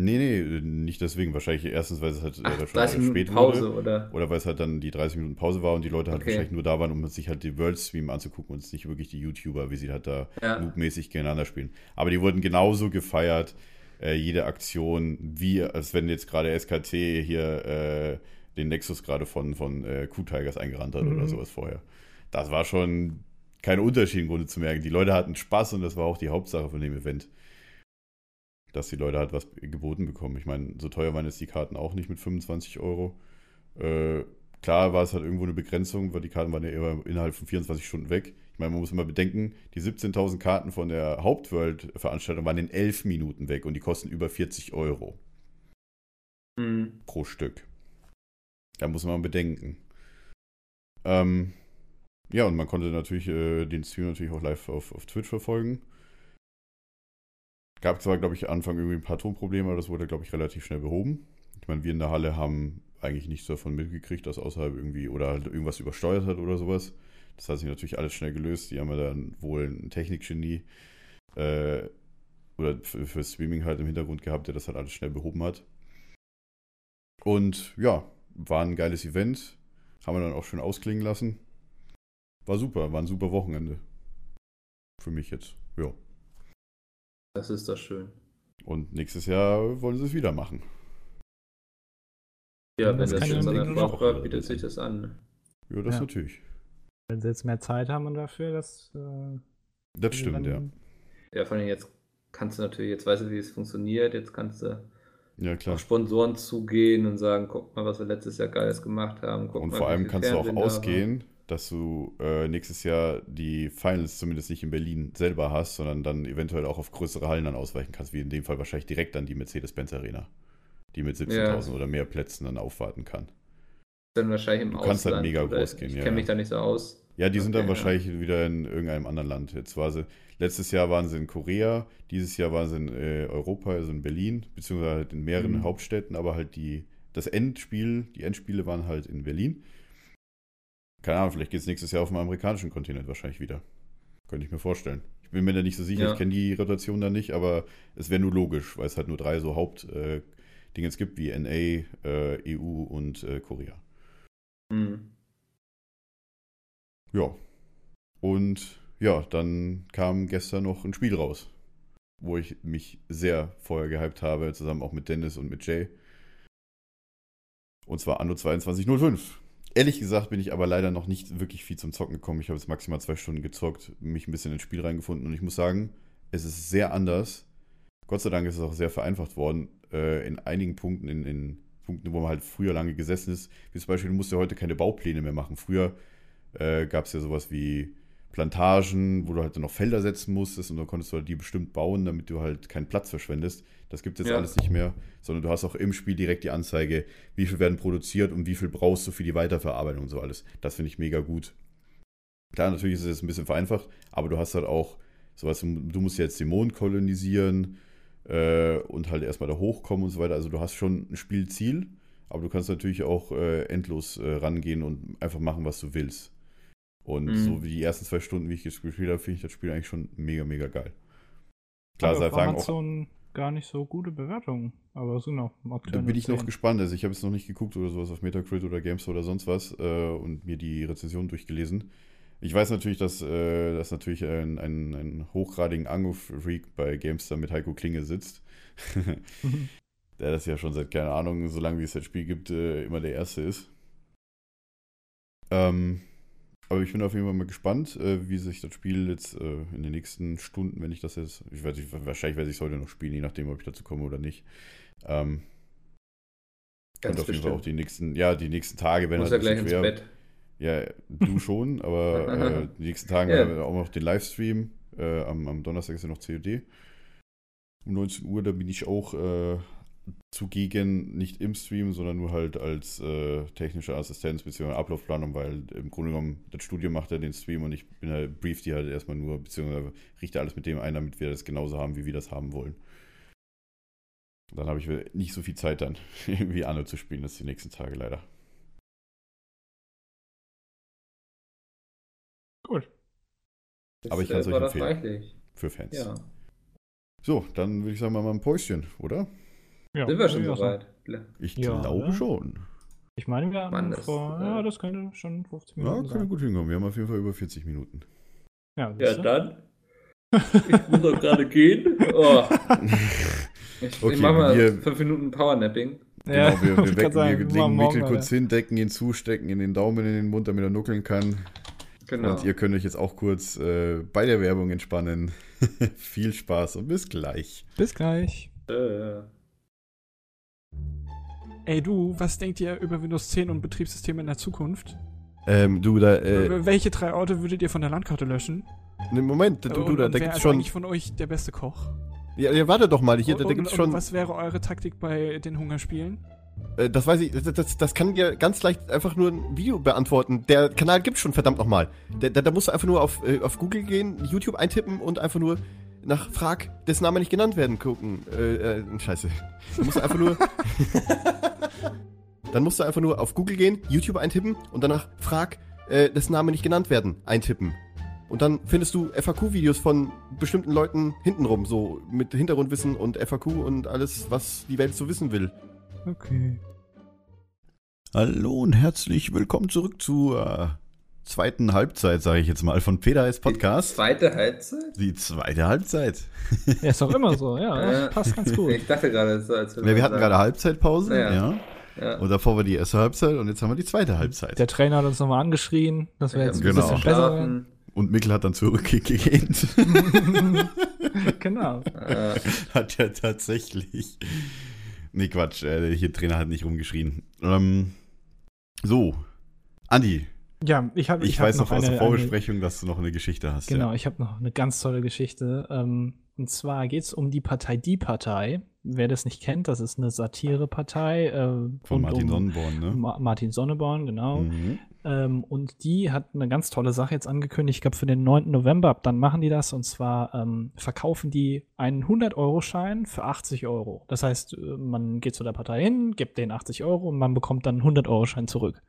Nee, nee, nicht deswegen. Wahrscheinlich erstens, weil es halt äh, Ach, schon 30 Minuten spät Pause, wurde. oder? Oder weil es halt dann die 30 Minuten Pause war und die Leute halt Okay. wahrscheinlich nur da waren, um sich halt die World Stream anzugucken und nicht wirklich die YouTuber, wie sie halt da Ja. noobmäßig gegeneinander spielen. Aber die wurden genauso gefeiert, äh, jede Aktion, wie als wenn jetzt gerade SKT hier äh, den Nexus gerade von, von äh, Q-Tigers eingerannt hat oder Mhm. sowas vorher. Das war schon kein Unterschied im Grunde zu merken. Die Leute hatten Spaß und das war auch die Hauptsache von dem Event. Dass die Leute halt was geboten bekommen. Ich meine, so teuer waren jetzt die Karten auch nicht mit 25 Euro. Äh, klar war es halt irgendwo eine Begrenzung, weil die Karten waren ja immer innerhalb von 24 Stunden weg. Ich meine, man muss immer bedenken, die 17.000 Karten von der Hauptworld-Veranstaltung waren in 11 Minuten weg und die kosten über 40 Euro Hm. pro Stück. Da muss man bedenken. Ähm, ja, und man konnte natürlich äh, den Stream natürlich auch live auf, auf Twitch verfolgen. Gab zwar, glaube ich, am Anfang irgendwie ein paar Tonprobleme, aber das wurde, glaube ich, relativ schnell behoben. Ich meine, wir in der Halle haben eigentlich nichts davon mitgekriegt, dass außerhalb irgendwie oder halt irgendwas übersteuert hat oder sowas. Das hat sich natürlich alles schnell gelöst. Die haben ja dann wohl ein Technikgenie äh, oder für, Streaming halt im Hintergrund gehabt, der das halt alles schnell behoben hat. Und ja, war ein geiles Event. Haben wir dann auch schön ausklingen lassen. War super, war ein super Wochenende. Für mich jetzt, ja. Das ist doch schön. Und nächstes Jahr wollen sie es wieder machen. Ja, Das wenn das kann ja schon so auch, war, bietet sich das an. ne? Ja, das Ja. natürlich. Wenn sie jetzt mehr Zeit haben und dafür, das. Äh, Das stimmt, ja. dann- Ja, vor allem jetzt kannst du natürlich, jetzt weißt du, wie es funktioniert, jetzt kannst du Ja, klar. auf Sponsoren zugehen und sagen, guck mal, was wir letztes Jahr Geiles gemacht haben. Guck Und mal, vor allem kannst du auch ausgehen, dass du äh, nächstes Jahr die Finals zumindest nicht in Berlin selber hast, sondern dann eventuell auch auf größere Hallen dann ausweichen kannst, wie in dem Fall wahrscheinlich direkt an die Mercedes-Benz Arena, die mit 17.000 oder mehr Plätzen dann aufwarten kann. Dann wahrscheinlich im Du kannst halt Ausland, mega groß gehen, Ich ja, kenne ja. mich da nicht so aus. Ja, die sind dann Okay, ja. wahrscheinlich wieder in irgendeinem anderen Land. Jetzt war sie, letztes Jahr waren sie in Korea, dieses Jahr waren sie in äh, Europa, also in Berlin, beziehungsweise halt in mehreren Mhm. Hauptstädten, aber halt die, das Endspiel, die Endspiele waren halt in Berlin. Keine Ahnung, vielleicht geht es nächstes Jahr auf dem amerikanischen Kontinent wahrscheinlich wieder. Könnte ich mir vorstellen. Ich bin mir da nicht so sicher, Ja. ich kenne die Rotation da nicht, aber es wäre nur logisch, weil es halt nur drei so Hauptdinge äh, gibt, wie NA, äh, EU und äh, Korea. Hm. Ja. Und ja, dann kam gestern noch ein Spiel raus, wo ich mich sehr vorher gehypt habe, zusammen auch mit Dennis und mit Jay. Und zwar Anno 2205. Ehrlich gesagt bin ich aber leider noch nicht wirklich viel zum Zocken gekommen. Ich habe jetzt maximal zwei Stunden gezockt, mich ein bisschen ins Spiel reingefunden und ich muss sagen, es ist sehr anders. Gott sei Dank ist es auch sehr vereinfacht worden. Äh, in einigen Punkten, in, in Punkten, wo man halt früher lange gesessen ist. Wie zum Beispiel, du musst ja heute keine Baupläne mehr machen. Früher äh, gab es ja sowas wie Plantagen, wo du halt dann noch Felder setzen musstest und dann konntest du halt die bestimmt bauen, damit du halt keinen Platz verschwendest. Das gibt es jetzt Ja. alles nicht mehr, sondern du hast auch im Spiel direkt die Anzeige, wie viel werden produziert und wie viel brauchst du für die Weiterverarbeitung und so alles. Das finde ich mega gut. Klar, natürlich ist es jetzt ein bisschen vereinfacht, aber du hast halt auch sowas, du musst jetzt den Mond kolonisieren äh, und halt erstmal da hochkommen und so weiter. Also du hast schon ein Spielziel, aber du kannst natürlich auch äh, endlos äh, rangehen und einfach machen, was du willst. Und Mhm. so wie die ersten zwei Stunden, wie ich gespielt habe, finde ich das Spiel eigentlich schon mega, mega geil. Klar, auf sagen auch, gar nicht so gute Bewertungen, aber so noch. da bin ich noch gespannt. Also ich habe jetzt noch nicht geguckt oder sowas auf Metacritic oder GameStop oder sonst was äh, und mir die Rezension durchgelesen. Ich weiß natürlich, dass, äh, dass natürlich ein, ein, ein hochgradigen Ango-Freak bei GameStar mit Heiko Klinge sitzt. (laughs) der das ja schon seit, keine Ahnung, so lange wie es das Spiel gibt, äh, immer der Erste ist. Ähm, aber ich bin auf jeden Fall mal gespannt, äh, wie sich das Spiel jetzt äh, in den nächsten Stunden, wenn ich das jetzt, ich weiß nicht, wahrscheinlich werde ich es heute noch spielen, je nachdem, ob ich dazu komme oder nicht. Ähm, Ganz und auf jeden Fall bestimmt. auch die nächsten, ja, die nächsten Tage, wenn Muss halt ja gleich bisschen ins Bett. Ja, du (laughs) schon, aber äh, die nächsten Tage wir auch noch den Livestream. Äh, am, am Donnerstag ist ja noch COD. Um 19 Uhr, da bin ich auch äh, zugegen, nicht im Stream, sondern nur halt als äh, technische Assistenz bzw. Ablaufplanung, weil im Grunde genommen das Studio macht ja den Stream und ich bin halt, brief die halt erstmal nur, beziehungsweise richte alles mit dem ein, damit wir das genauso haben, wie wir das haben wollen. Dann habe ich nicht so viel Zeit dann, (laughs) irgendwie Anno zu spielen, das die nächsten Tage leider. Gut. Aber ich Das, kann's äh, euch das empfehlen. reichlich. Für Fans. Ja. So, dann würde ich sagen, mal ein Päuschen, oder? Ja, Sind wir schon ja, soweit? Ich Ja, glaube oder? schon. Ich meine, wir haben Mann, das- vor, äh, ja, das könnte schon 15 Ja, Minuten kann sein. gut hinkommen. Wir haben auf jeden Fall über 40 Minuten. Ja, Ja, dann. (laughs) Ich muss doch gerade gehen. Oh. (laughs) Ich, Okay, ich mach mal wir- fünf Minuten Powernapping. Ja, genau, wir, wir, wecken, sagen, wir legen Mikkel kurz hin, decken ihn zu, stecken ihn den Daumen in den Mund, damit er nuckeln kann. Genau. Und ihr könnt euch jetzt auch kurz äh, bei der Werbung entspannen. (laughs) Viel Spaß und bis gleich. Bis gleich. Äh, Ey du, was denkt ihr über Windows 10 und Betriebssysteme in der Zukunft? Ähm, du, da, Welche drei Orte würdet ihr von der Landkarte löschen? ne, Moment, du, du, da, da gibt's ist schon. eigentlich von euch der beste Koch? Ja, ja, warte doch mal, hier, da, und, da gibt's und, schon. und was wäre eure Taktik bei den Hungerspielen? Äh, das weiß ich, das, das, das kann dir ganz leicht einfach nur ein Video beantworten. Der Kanal gibt's schon, verdammt nochmal. Da, da, da musst du einfach nur auf, äh, auf Google gehen, YouTube eintippen und einfach nur nach Frag, dessen Name nicht genannt werden, gucken. Äh, äh, scheiße. Da musst du einfach nur. (laughs) dann musst du einfach nur auf Google gehen, YouTube eintippen und danach Frag, äh, dessen Name nicht genannt werden, eintippen. Und dann findest du FAQ-Videos von bestimmten Leuten hintenrum, so mit Hintergrundwissen und FAQ und alles, was die Welt so wissen will. Okay. Hallo und herzlich willkommen zurück zur zweiten Halbzeit, sage ich jetzt mal, von Peter S. Podcast. Zweite Halbzeit? Die zweite Halbzeit. Ja, ist doch immer so, ja. Äh, passt ganz gut. Ich dachte gerade, so als Ja, wir hatten sagen. gerade Halbzeitpause, Ja. ja. Ja. Und davor war die erste Halbzeit und jetzt haben wir die zweite Halbzeit. Der Trainer hat uns nochmal angeschrien, dass wir jetzt ein Genau. bisschen besser werden. Und Mikkel hat dann zurückgegeben. (laughs) genau. Hat er tatsächlich. Nee, Quatsch, äh, hier Trainer hat nicht rumgeschrien. Ähm, so, Andi, Ja, ich habe ich, ich hab weiß noch aus eine, der Vorbesprechung, dass du noch eine Geschichte hast. Genau, Ja. ich habe noch eine ganz tolle Geschichte. Ähm, und zwar geht es um die Partei Die Partei. Wer das nicht kennt, das ist eine Satirepartei. Äh, Von Martin um Sonnenborn, ne? Ma Martin Sonneborn, genau. Mhm. Ähm, und die hat eine ganz tolle Sache jetzt angekündigt. Ich glaube, für den 9. November, ab dann machen die das. Und zwar ähm, verkaufen die einen 100-Euro-Schein für 80 Euro. Das heißt, äh, man geht zu der Partei hin, gibt den 80 Euro und man bekommt dann einen 100-Euro-Schein zurück.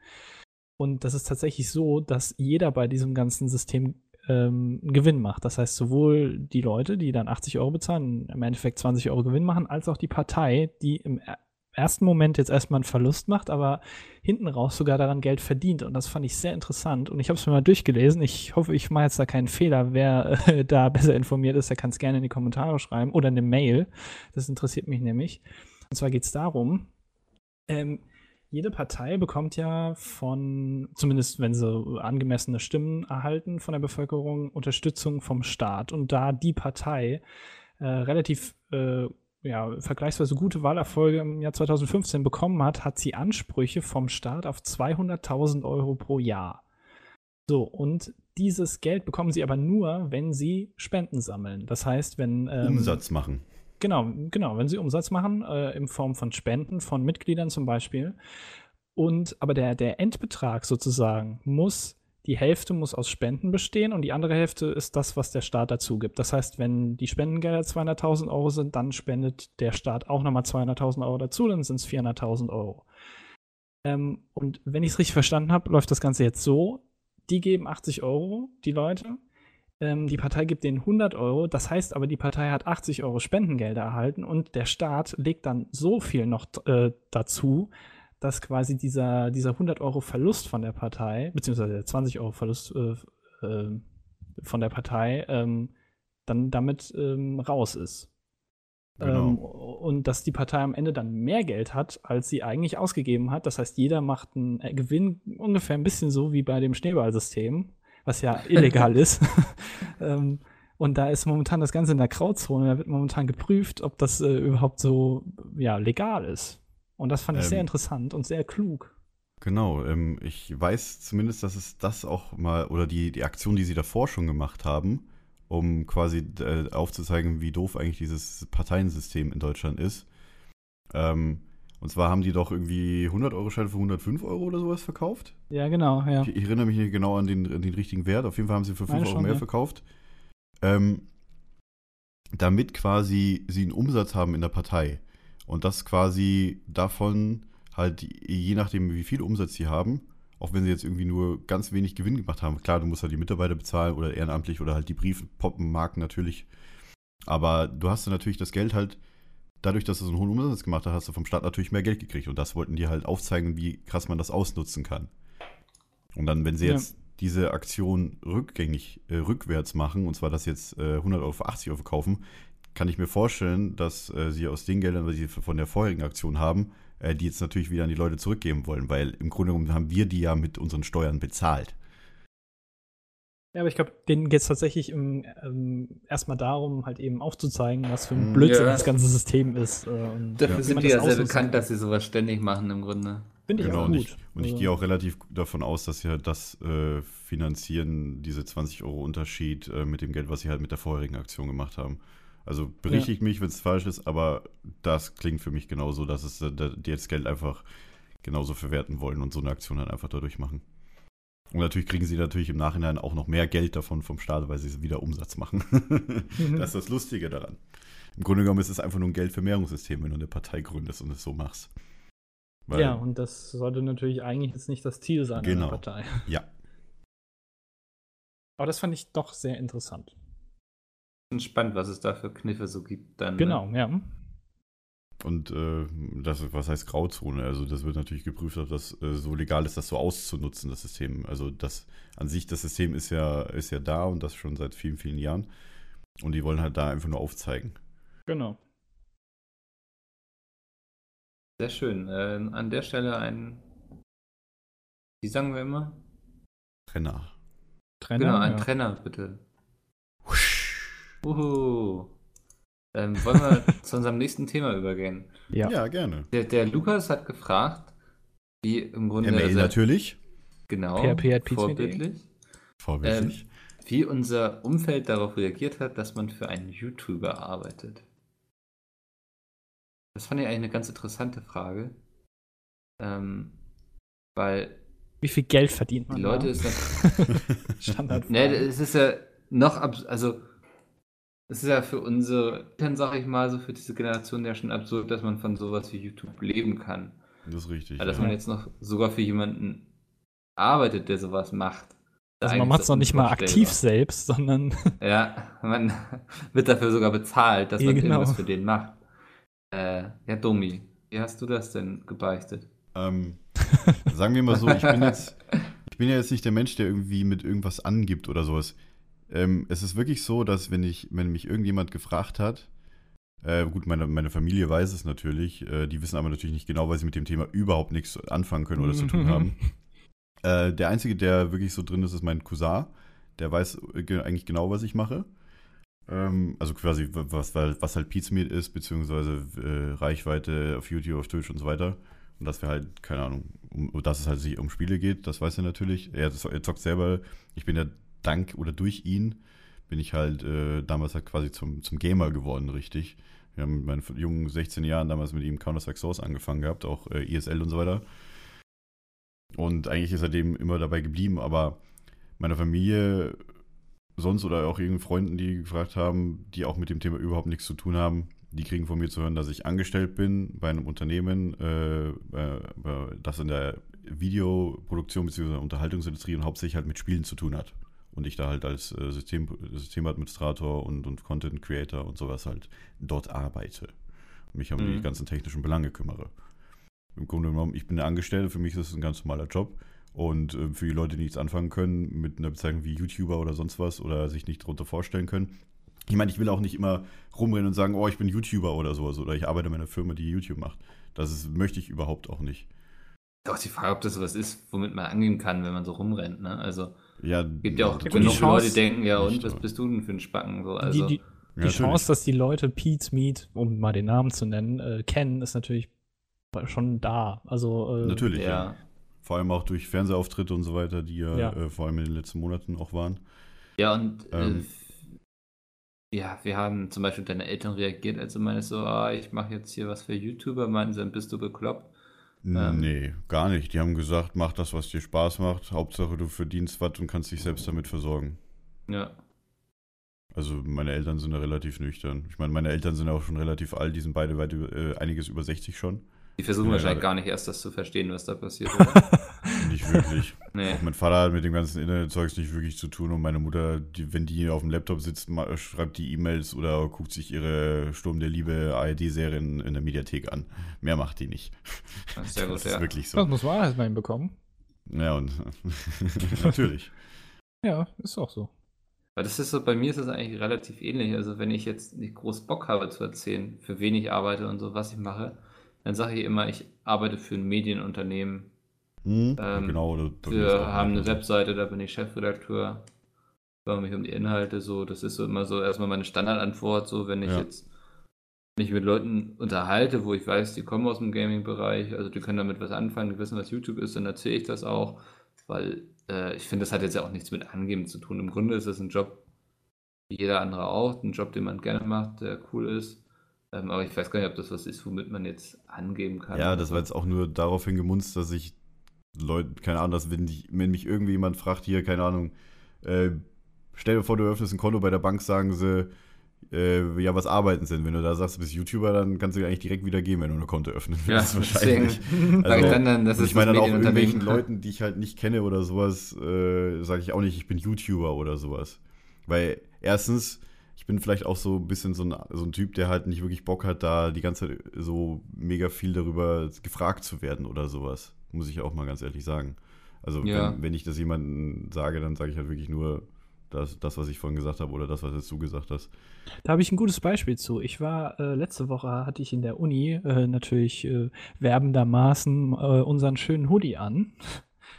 Und das ist tatsächlich so, dass jeder bei diesem ganzen System ähm, einen Gewinn macht. Das heißt, sowohl die Leute, die dann 80 Euro bezahlen, im Endeffekt 20 Euro Gewinn machen, als auch die Partei, die im er- ersten Moment jetzt erstmal einen Verlust macht, aber hinten raus sogar daran Geld verdient. Und das fand ich sehr interessant. Und ich habe es mir mal durchgelesen. Ich hoffe, ich mache jetzt da keinen Fehler. Wer äh, da besser informiert ist, der kann es gerne in die Kommentare schreiben oder eine Mail. Das interessiert mich nämlich. Und zwar geht es darum, ähm, jede Partei bekommt ja von, zumindest wenn sie angemessene Stimmen erhalten von der Bevölkerung, Unterstützung vom Staat. Und da die Partei äh, relativ äh, ja, vergleichsweise gute Wahlerfolge im Jahr 2015 bekommen hat, hat sie Ansprüche vom Staat auf 200.000 Euro pro Jahr. So, und dieses Geld bekommen sie aber nur, wenn sie Spenden sammeln. Das heißt, wenn. Ähm, Umsatz machen. Genau, genau, wenn sie Umsatz machen, äh, in Form von Spenden von Mitgliedern zum Beispiel. Und aber der, der Endbetrag sozusagen muss, die Hälfte muss aus Spenden bestehen und die andere Hälfte ist das, was der Staat dazu gibt. Das heißt, wenn die Spendengelder 200.000 Euro sind, dann spendet der Staat auch nochmal 200.000 Euro dazu, dann sind es 400.000 Euro. Ähm, und wenn ich es richtig verstanden habe, läuft das Ganze jetzt so, die geben 80 Euro, die Leute, ähm, die Partei gibt denen 100 Euro. Das heißt aber, die Partei hat 80 Euro Spendengelder erhalten und der Staat legt dann so viel noch äh, dazu, dass quasi dieser, dieser 100 Euro Verlust von der Partei, beziehungsweise der 20 Euro Verlust äh, äh, von der Partei, ähm, dann damit ähm, raus ist. Genau. Ähm, und dass die Partei am Ende dann mehr Geld hat, als sie eigentlich ausgegeben hat. Das heißt, jeder macht einen äh, Gewinn ungefähr ein bisschen so wie bei dem Schneeballsystem, was ja illegal ist. (laughs) ähm, und da ist momentan das Ganze in der Grauzone. Da wird momentan geprüft, ob das äh, überhaupt so ja, legal ist. Und das fand ich Ähm, sehr interessant und sehr klug. Genau, ähm, ich weiß zumindest, dass es das auch mal, oder die, die Aktion, die sie davor schon gemacht haben, um quasi äh, aufzuzeigen, wie doof eigentlich dieses Parteiensystem in Deutschland ist. Ähm, und zwar haben die doch irgendwie 100-Euro-Scheine für 105 Euro oder sowas verkauft. Ja, genau, ja. Ich, ich erinnere mich nicht genau an den, an den richtigen Wert. Auf jeden Fall haben sie für 5 Meine Euro schon, mehr ja. verkauft. Ähm, damit quasi sie einen Umsatz haben in der Partei. Und das quasi davon halt, je nachdem, wie viel Umsatz sie haben, auch wenn sie jetzt irgendwie nur ganz wenig Gewinn gemacht haben. Klar, du musst halt die Mitarbeiter bezahlen oder ehrenamtlich oder halt die Briefpoppenmarken natürlich. Aber du hast dann natürlich das Geld halt, dadurch, dass du so einen hohen Umsatz gemacht hast, hast du vom Staat natürlich mehr Geld gekriegt. Und das wollten die halt aufzeigen, wie krass man das ausnutzen kann. Und dann, wenn sie Ja. jetzt diese Aktion rückgängig, äh, rückwärts machen, und zwar das jetzt äh, 100 Euro für 80 Euro verkaufen, kann ich mir vorstellen, dass äh, sie aus den Geldern, die sie von der vorherigen Aktion haben, äh, die jetzt natürlich wieder an die Leute zurückgeben wollen, weil im Grunde genommen haben wir die ja mit unseren Steuern bezahlt. Ja, aber ich glaube, denen geht es tatsächlich im, ähm, erstmal darum, halt eben aufzuzeigen, was für ein Mm, Blödsinn ja. das ganze System ist. Äh, und Dafür sind man die das ja sehr bekannt, kann. dass sie sowas ständig machen im Grunde. Finde ich Genau, auch und gut. ich, und ich Also, gehe auch relativ davon aus, dass sie halt das äh, finanzieren, diese 20 Euro Unterschied äh, mit dem Geld, was sie halt mit der vorherigen Aktion gemacht haben. Also berichtigt mich, wenn es falsch ist, aber das klingt für mich genauso, dass es äh, die jetzt Geld einfach genauso verwerten wollen und so eine Aktion dann einfach dadurch machen. Und natürlich kriegen sie natürlich im Nachhinein auch noch mehr Geld davon vom Staat, weil sie wieder Umsatz machen. das ist das Lustige daran. Im Grunde genommen ist es einfach nur ein Geldvermehrungssystem, wenn du eine Partei gründest und es so machst. Weil- ja, und das sollte natürlich eigentlich jetzt nicht das Ziel sein Genau. einer Partei. ja. Aber das fand ich doch sehr interessant. Spannend, was es da für Kniffe so gibt dann. Genau, Ne? ja. Und äh, das, was heißt Grauzone? Also das wird natürlich geprüft, ob das äh, so legal ist, das so auszunutzen, das System. Also das an sich, das System ist ja, ist ja da und das schon seit vielen, vielen Jahren. Und die wollen halt da einfach nur aufzeigen. Genau. Sehr schön. Äh, an der Stelle ein, wie sagen wir immer? Trenner. Trainer. genau, ein ja. Trenner, bitte. Uhu. Ähm, wollen wir (laughs) zu unserem nächsten Thema übergehen? Ja. Ja, gerne. Der, der Lukas hat gefragt, wie im Grunde ML sein- natürlich. genau PHP@pizza.de. vorbildlich, Vorbildlich. wie unser Umfeld darauf reagiert hat, dass man für einen YouTuber arbeitet. Das fand ich eigentlich eine ganz interessante Frage. Ähm, weil Wie viel Geld verdient man? die Leute da? ist (laughs) das, Standard. Ne, es ist ja noch abs also es ist ja für unsere Eltern, sag ich mal, so für diese Generation ja schon absurd, dass man von sowas wie YouTube leben kann. das ist richtig. Also, dass ja. man jetzt noch sogar für jemanden arbeitet, der sowas macht. also man macht es noch nicht mal aktiv selbst, sondern (laughs) Ja, man wird dafür sogar bezahlt, dass Ja, man genau. irgendwas für den macht. Äh, ja, Domi, wie hast du das denn gebeichtet? Ähm, sagen wir mal so, ich bin jetzt, ich bin ja jetzt nicht der Mensch, der irgendwie mit irgendwas angibt oder sowas. Ähm, es ist wirklich so, dass wenn ich, wenn mich irgendjemand gefragt hat, äh, gut, meine, meine Familie weiß es natürlich, äh, die wissen aber natürlich nicht genau, weil sie mit dem Thema überhaupt nichts anfangen können oder zu tun (laughs) haben. Äh, der Einzige, der wirklich so drin ist, ist mein Cousin. Der weiß äh, ge- eigentlich genau, was ich mache. Ähm, also quasi, was, was halt Pizmeet ist, beziehungsweise äh, Reichweite auf YouTube, auf Twitch und so weiter. Und dass wir halt, keine Ahnung, um, dass es halt sich um Spiele geht, das weiß er natürlich. Er, er zockt selber. Ich bin ja dank oder durch ihn bin ich halt äh, damals halt quasi zum, zum Gamer geworden, richtig. Wir haben mit meinen jungen 16 Jahren damals mit ihm Counter-Strike Source angefangen gehabt, auch äh, ESL und so weiter. Und eigentlich ist er dem immer dabei geblieben, aber meiner Familie sonst oder auch irgendwelchen Freunden, die gefragt haben, die auch mit dem Thema überhaupt nichts zu tun haben, die kriegen von mir zu hören, dass ich angestellt bin bei einem Unternehmen, äh, das in der Videoproduktion bzw. Unterhaltungsindustrie und hauptsächlich halt mit Spielen zu tun hat. Und ich da halt als äh, System, Systemadministrator und, und Content Creator und sowas halt dort arbeite. Und mich um die Mhm. ganzen technischen Belange kümmere. Im Grunde genommen, ich bin der Angestellte, für mich ist es ein ganz normaler Job. Und äh, für die Leute, die nichts anfangen können mit einer Bezeichnung wie YouTuber oder sonst was oder sich nicht darunter vorstellen können. Ich meine, ich will auch nicht immer rumrennen und sagen, oh, ich bin YouTuber oder sowas oder ich arbeite in einer Firma, die YouTube macht. Das ist, möchte ich überhaupt auch nicht. Doch die Frage, ob das was ist, womit man angehen kann, wenn man so rumrennt, ne? Also Ja, gibt ja auch genug die Chance- Leute, die denken, ja und, was bist du denn für ein Spacken? So, also, die, die, die Ja, Chance, dass die Leute Pete's Meat, um mal den Namen zu nennen, äh, kennen, ist natürlich schon da. Also äh, Natürlich, ja. Ja. Vor allem auch durch Fernsehauftritte und so weiter, die ja, Ja. Äh, vor allem in den letzten Monaten auch waren. Ja, und Ähm. äh, ja, wir haben zum Beispiel deine Eltern reagiert, als du meinst so, ah, ich mache jetzt hier was für YouTuber, meinten sie, dann bist du bekloppt. Ähm. Nee, gar nicht. Die haben gesagt, mach das, was dir Spaß macht. Hauptsache, du verdienst was und kannst dich selbst damit versorgen. Ja. Also meine Eltern sind da relativ nüchtern. Ich meine, meine Eltern sind auch schon relativ alt, die sind beide weit über, äh, einiges über 60 schon. Die versuchen Ja, wahrscheinlich gar nicht erst das zu verstehen, was da passiert. (laughs) Nicht wirklich. nee. Auch mein Vater hat mit dem ganzen Internetzeugs nicht wirklich zu tun und meine Mutter, die, wenn die auf dem Laptop sitzt, schreibt die E-Mails oder guckt sich ihre Sturm der Liebe ARD-Serien in der Mediathek an. Mehr macht die nicht. Das ist sehr gut, das ist ja. wirklich so. das muss man erstmal hinbekommen. Ja, und (laughs) natürlich. Ja, ist auch so. Weil das ist so, bei mir ist das eigentlich relativ ähnlich. Also wenn ich jetzt nicht groß Bock habe zu erzählen, für wen ich arbeite und so, was ich mache, dann sage ich immer, ich arbeite für ein Medienunternehmen. Hm? Ähm, genau. das- Wir haben eine so. Webseite, da bin ich Chefredakteur. Kümmere mich um die Inhalte, so. Das ist so immer so erstmal meine Standardantwort, so wenn ich Ja. jetzt mich mit Leuten unterhalte, wo ich weiß, die kommen aus dem Gaming-Bereich, also die können damit was anfangen, die wissen, was YouTube ist, dann erzähle ich das auch, weil äh, ich finde, das hat jetzt ja auch nichts mit Angeben zu tun. Im Grunde ist es ein Job, wie jeder andere auch, ein Job, den man gerne macht, der cool ist. Ähm, aber ich weiß gar nicht, ob das was ist, womit man jetzt angeben kann. Ja, das war jetzt auch nur daraufhin gemunzt, dass ich Leute, keine Ahnung, dass wenn, die, wenn mich irgendwie jemand fragt, hier, keine Ahnung, äh, stell dir vor, du öffnest ein Konto bei der Bank, sagen sie, äh, ja, was arbeiten sie denn? Wenn du da sagst, du bist YouTuber, dann kannst du eigentlich direkt wieder gehen, wenn du ein Konto öffnen ja, (laughs) willst, deswegen (laughs) wahrscheinlich. sage ich dann, dann, das ich meine dann auch irgendwelchen. Leuten, die ich halt nicht kenne oder sowas, äh, sage ich auch nicht, ich bin YouTuber oder sowas. Weil erstens, ich bin vielleicht auch so ein bisschen so ein, so ein Typ, der halt nicht wirklich Bock hat, da die ganze Zeit so mega viel darüber gefragt zu werden oder sowas. Muss ich auch mal ganz ehrlich sagen. Also Ja. wenn, wenn ich das jemandem sage, dann sage ich halt wirklich nur das, das, was ich vorhin gesagt habe oder das, was jetzt du gesagt hast. Da habe ich ein gutes Beispiel zu. Ich war äh, letzte Woche hatte ich in der Uni äh, natürlich äh, werbendermaßen äh, unseren schönen Hoodie an,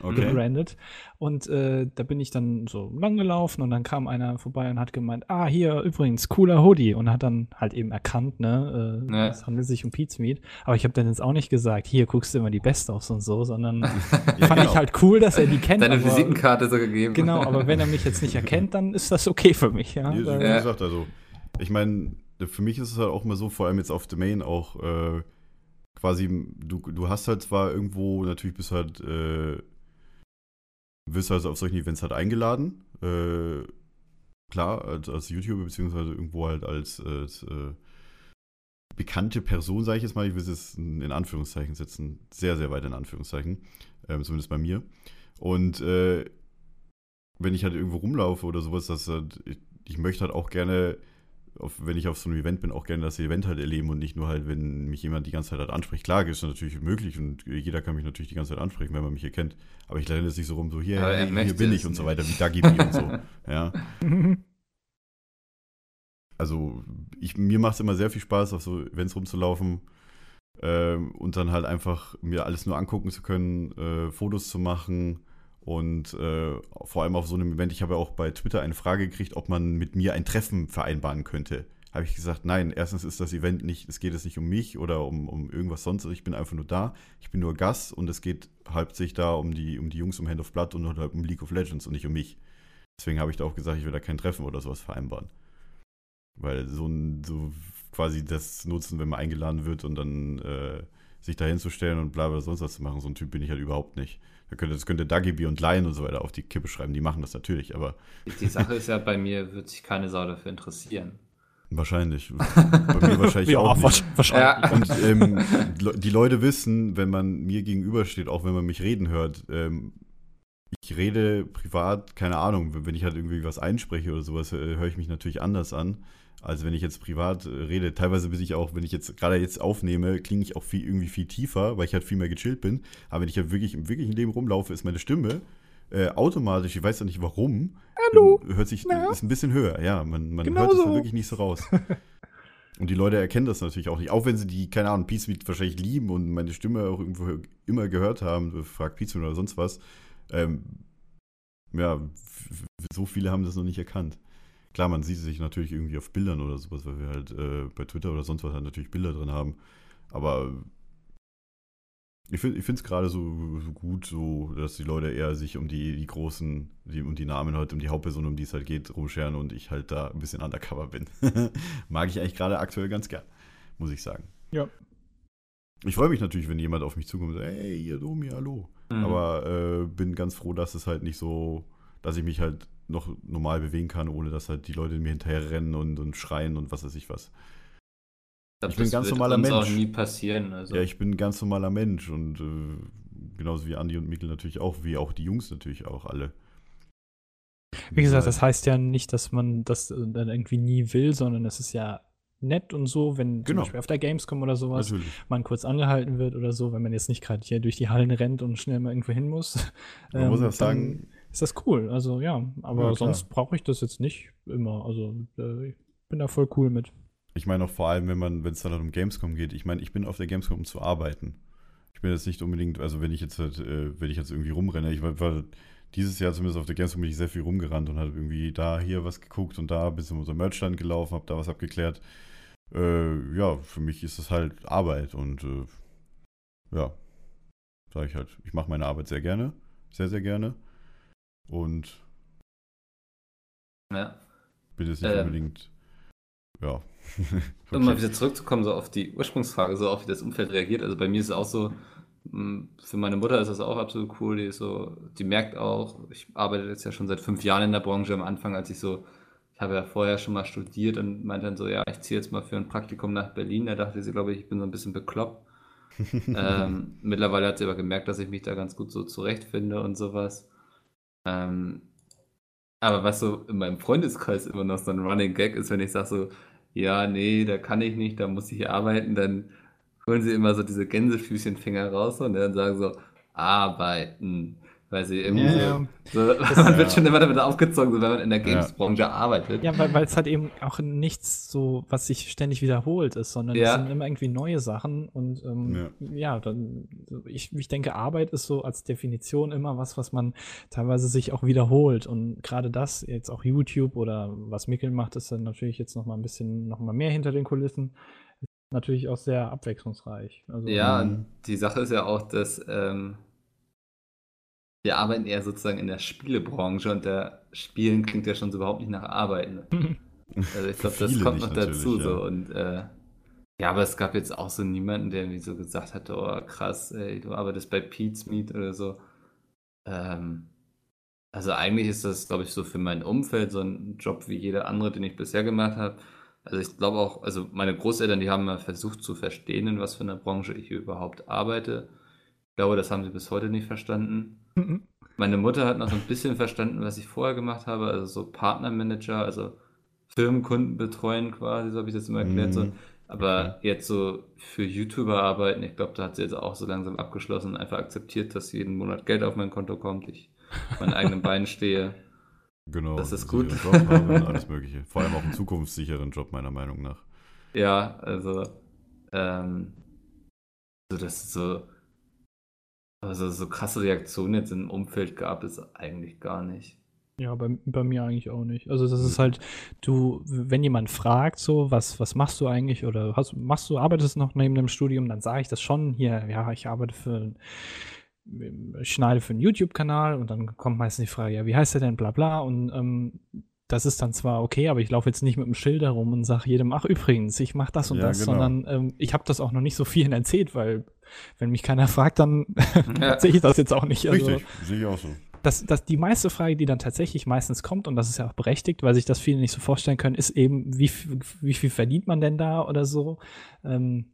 Okay. gebrandet. Und äh, da bin ich dann so lang gelaufen und dann kam einer vorbei und hat gemeint, ah, hier übrigens, cooler Hoodie. Und hat dann halt eben erkannt, ne, äh, Ja. es handelt sich um Pizmeat. Aber ich habe dann jetzt auch nicht gesagt, hier guckst du immer die Best-ofs und so, sondern Ja, (laughs) fand genau. ich halt cool, dass er die kennt. Deine aber- Visitenkarte so gegeben. Genau, (laughs) aber wenn er mich jetzt nicht erkennt, dann ist das okay für mich, ja. Wie, wie Weil- Ja. gesagt, also, ich meine, für mich ist es halt auch mal so, vor allem jetzt auf Domain auch äh, quasi, du, du hast halt zwar irgendwo, natürlich bist halt, äh, wirst halt auf solchen Events halt eingeladen, äh, klar, als, als YouTuber, beziehungsweise irgendwo halt als, als äh, bekannte Person, sage ich jetzt mal, ich will es jetzt in Anführungszeichen setzen, sehr, sehr weit in Anführungszeichen, ähm, zumindest bei mir. Und äh, wenn ich halt irgendwo rumlaufe oder sowas, dass halt, ich, ich möchte halt auch gerne, auf, wenn ich auf so einem Event bin, auch gerne das Event halt erleben und nicht nur halt, wenn mich jemand die ganze Zeit halt anspricht. Klar, ist das natürlich möglich und jeder kann mich natürlich die ganze Zeit ansprechen, wenn man mich erkennt. Aber ich lerne jetzt nicht so rum, so hier, er hey, hier bin es ich und so weiter, wie Dagi und so. (laughs) Ja. Also ich, mir macht es immer sehr viel Spaß, auf so Events rumzulaufen ähm, und dann halt einfach mir alles nur angucken zu können, äh, Fotos zu machen und äh, vor allem auf so einem Event. Ich habe ja auch bei Twitter eine Frage gekriegt, ob man mit mir ein Treffen vereinbaren könnte. Habe ich gesagt, nein, erstens ist das Event nicht, es geht jetzt nicht um mich oder um, um irgendwas sonst, ich bin einfach nur da, ich bin nur Gast und es geht hauptsächlich da um die, um die Jungs um Hand of Blood und halt um League of Legends und nicht um mich. Deswegen habe ich da auch gesagt, ich will da kein Treffen oder sowas vereinbaren. Weil so so quasi das nutzen, wenn man eingeladen wird und dann äh, sich da hinzustellen und bla bla sonst was zu machen, so ein Typ bin ich halt überhaupt nicht. Könnte, das könnte Dagi B und Lion und so weiter auf die Kippe schreiben, die machen das natürlich, aber Die Sache ist ja, bei mir wird sich keine Sau dafür interessieren. wahrscheinlich. (laughs) Bei mir wahrscheinlich ja, auch nicht. wahrsch- wahrscheinlich. Ja. Und ähm, die Leute wissen, wenn man mir gegenübersteht, auch wenn man mich reden hört, ähm, ich rede privat, keine Ahnung, wenn ich halt irgendwie was einspreche oder sowas, äh, höre ich mich natürlich anders an, als wenn ich jetzt privat äh, rede. Teilweise bin ich auch, wenn ich jetzt gerade jetzt aufnehme, klinge ich auch viel, irgendwie viel tiefer, weil ich halt viel mehr gechillt bin. Aber wenn ich halt wirklich im wirklichen Leben rumlaufe, ist meine Stimme äh, automatisch, ich weiß ja nicht warum, Hallo. hört sich, Na? ist ein bisschen höher, ja. Man, man Genau hört es so. halt wirklich nicht so raus. (laughs) Und die Leute erkennen das natürlich auch nicht. Auch wenn sie die, keine Ahnung, Peace Meet wahrscheinlich lieben und meine Stimme auch irgendwo immer gehört haben, fragt Peace Meet oder sonst was. Ähm, ja, so viele haben das noch nicht erkannt. Klar, man sieht sich natürlich irgendwie auf Bildern oder sowas, weil wir halt äh, bei Twitter oder sonst was halt natürlich Bilder drin haben. Aber Ich finde es gerade so, so gut, so, dass die Leute eher sich um die, die großen, die, um die Namen halt, um die Hauptperson, um die es halt geht, rumscheren und ich halt da ein bisschen undercover bin. (laughs) Mag ich eigentlich gerade aktuell ganz gern, muss ich sagen. Ja. Ich freue mich natürlich, wenn jemand auf mich zukommt und sagt, hey, ihr Domi, hallo. Mhm. Aber äh, bin ganz froh, dass es halt nicht so, dass ich mich halt noch normal bewegen kann, ohne dass halt die Leute mir hinterher rennen und, und schreien und was weiß ich was. glaub, ich bin das ganz wird normaler uns auch Mensch. nie passieren. Also. Ja, ich bin ein ganz normaler Mensch und äh, genauso wie Andi und Mikkel natürlich auch, wie auch die Jungs natürlich auch alle. Wie gesagt, das heißt ja nicht, dass man das äh, dann irgendwie nie will, sondern es ist ja nett und so, wenn zum Genau. Beispiel auf der Gamescom oder sowas Natürlich. man kurz angehalten wird oder so, wenn man jetzt nicht gerade hier durch die Hallen rennt und schnell mal irgendwo hin muss. Man muss auch dann sagen, ist das cool. Also ja, aber Ja, sonst brauche ich das jetzt nicht immer. Also äh, ich bin da voll cool mit. ich meine auch vor allem, wenn man, wenn es dann halt um Gamescom geht, ich meine, ich bin auf der Gamescom, um zu arbeiten. Ich bin jetzt nicht unbedingt, also wenn ich jetzt halt, äh, wenn ich jetzt irgendwie rumrenne, ich war, war dieses Jahr zumindest auf der Gamescom bin ich sehr viel rumgerannt und habe irgendwie da hier was geguckt und da bis in unser Merchstand gelaufen, habe da was abgeklärt. Äh, ja, für mich ist es halt Arbeit und äh, ja, sage ich halt, ich mache meine Arbeit sehr gerne, sehr, sehr gerne und ja. bin jetzt nicht Ähm. unbedingt, ja. Um mal wieder zurückzukommen, so auf die Ursprungsfrage, so auf wie das Umfeld reagiert. Also bei mir ist es auch so, mh, für meine Mutter ist das auch absolut cool. Die ist so, die merkt auch, ich arbeite jetzt ja schon seit fünf Jahren in der Branche. Am Anfang, als ich so, ich habe ja vorher schon mal studiert und meinte dann so, ja, ich ziehe jetzt mal für ein Praktikum nach Berlin. Da dachte sie, glaube ich, ich bin so ein bisschen bekloppt. (laughs) ähm, mittlerweile hat sie aber gemerkt, dass ich mich da ganz gut so zurechtfinde und sowas. Ähm, aber was so in meinem Freundeskreis immer noch so ein Running Gag ist, wenn ich sage so, ja, nee, da kann ich nicht, da muss ich arbeiten, dann holen sie immer so diese Gänsefüßchenfinger raus und dann sagen so, arbeiten. Weil sie irgendwie Ja. so, so (laughs) man wird schon immer damit aufgezogen, so wenn man in der Games-Branche arbeitet. Ja, weil es halt eben auch nichts so, was sich ständig wiederholt ist, sondern Ja. es sind immer irgendwie neue Sachen und ähm, ja. dann ich, ich denke, Arbeit ist so als Definition immer was, was man teilweise sich auch wiederholt und gerade das jetzt auch YouTube oder was Mikkel macht, ist dann natürlich jetzt noch mal ein bisschen noch mal mehr hinter den Kulissen. Ist natürlich auch sehr abwechslungsreich. Also, Ja, Mhm. und die Sache ist ja auch, dass ähm, wir arbeiten eher sozusagen in der Spielebranche und der Spielen klingt ja schon so überhaupt nicht nach Arbeiten. (laughs) Also ich glaube, das kommt noch dazu natürlich, so ja. und äh, ja, aber es gab jetzt auch so niemanden, der irgendwie so gesagt hat, oh krass, ey, du arbeitest bei Pete's Meat oder so. Ähm, also eigentlich ist das, glaube ich, so für mein Umfeld so ein Job wie jeder andere, den ich bisher gemacht habe. Also ich glaube auch, also meine Großeltern, die haben mal versucht zu verstehen, in was für einer Branche ich überhaupt arbeite. Ich glaube, das haben sie bis heute nicht verstanden. (laughs) Meine Mutter hat noch so ein bisschen verstanden, was ich vorher gemacht habe, also so Partnermanager, also Firmenkunden betreuen quasi, so habe ich das immer erklärt. So. Mhm. Aber jetzt so für YouTuber arbeiten, ich glaube, da hat sie jetzt auch so langsam abgeschlossen und einfach akzeptiert, dass jeden Monat Geld auf mein Konto kommt, ich auf meinen eigenen Beinen stehe. Genau. Das ist gut. Job haben (laughs) alles Mögliche. Vor allem auch einen zukunftssicheren Job, meiner Meinung nach. Ja, also, ähm, so das ist so, also so krasse Reaktionen jetzt im Umfeld gab es eigentlich gar nicht. Ja, bei, bei mir eigentlich auch nicht. Also das ist halt, du, wenn jemand fragt so, was, was machst du eigentlich oder hast, machst du, arbeitest noch neben dem Studium, dann sage ich das schon hier, ja, ich arbeite für, ich schneide für einen YouTube-Kanal und dann kommt meistens die Frage, ja, wie heißt der denn, bla bla und ähm, das ist dann zwar okay, aber ich laufe jetzt nicht mit dem Schild herum und sage jedem, ach übrigens, ich mache das und Ja, das, genau. sondern ähm, ich habe das auch noch nicht so vielen (laughs) erzählt, weil wenn mich keiner (laughs) fragt, dann (laughs) Ja. erzähle ich das jetzt auch nicht. Also, Richtig, sehe ich auch so. das, das, die meiste Frage, die dann tatsächlich meistens kommt, und das ist ja auch berechtigt, weil sich das viele nicht so vorstellen können, ist eben, wie, wie viel verdient man denn da oder so? Ähm,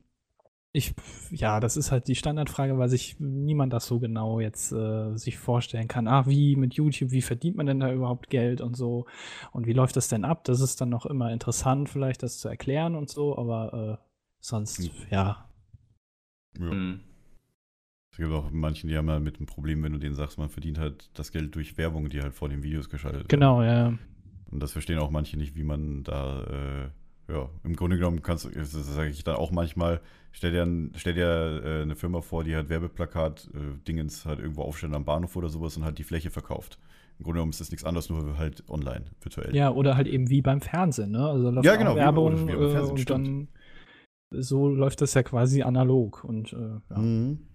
ich, ja, das ist halt die Standardfrage, weil sich niemand das so genau jetzt äh, sich vorstellen kann. Ah, wie mit YouTube, wie verdient man denn da überhaupt Geld und so? Und wie läuft das denn ab? Das ist dann noch immer interessant, vielleicht das zu erklären und so, aber äh, sonst, Hm. ja. Ja. Hm. Es gibt auch manchen, die haben halt mit einem Problem, wenn du denen sagst, man verdient halt das Geld durch Werbung, die halt vor den Videos geschaltet wird. Genau, ja. Und das verstehen auch manche nicht, wie man da, äh, ja, im Grunde genommen kannst du, das sage ich dann auch manchmal, stell dir, ein, stell dir äh, eine Firma vor, die halt Werbeplakat, äh, Dingens halt irgendwo aufstellen am Bahnhof oder sowas und halt die Fläche verkauft. Im Grunde genommen ist das nichts anderes, nur halt online, virtuell. Ja, oder halt eben wie beim Fernsehen, ne? Also da läuft Ja, genau, Werbung wie beim äh, Fernsehen, und stimmt. dann so läuft das ja quasi analog und äh, ja. Mhm.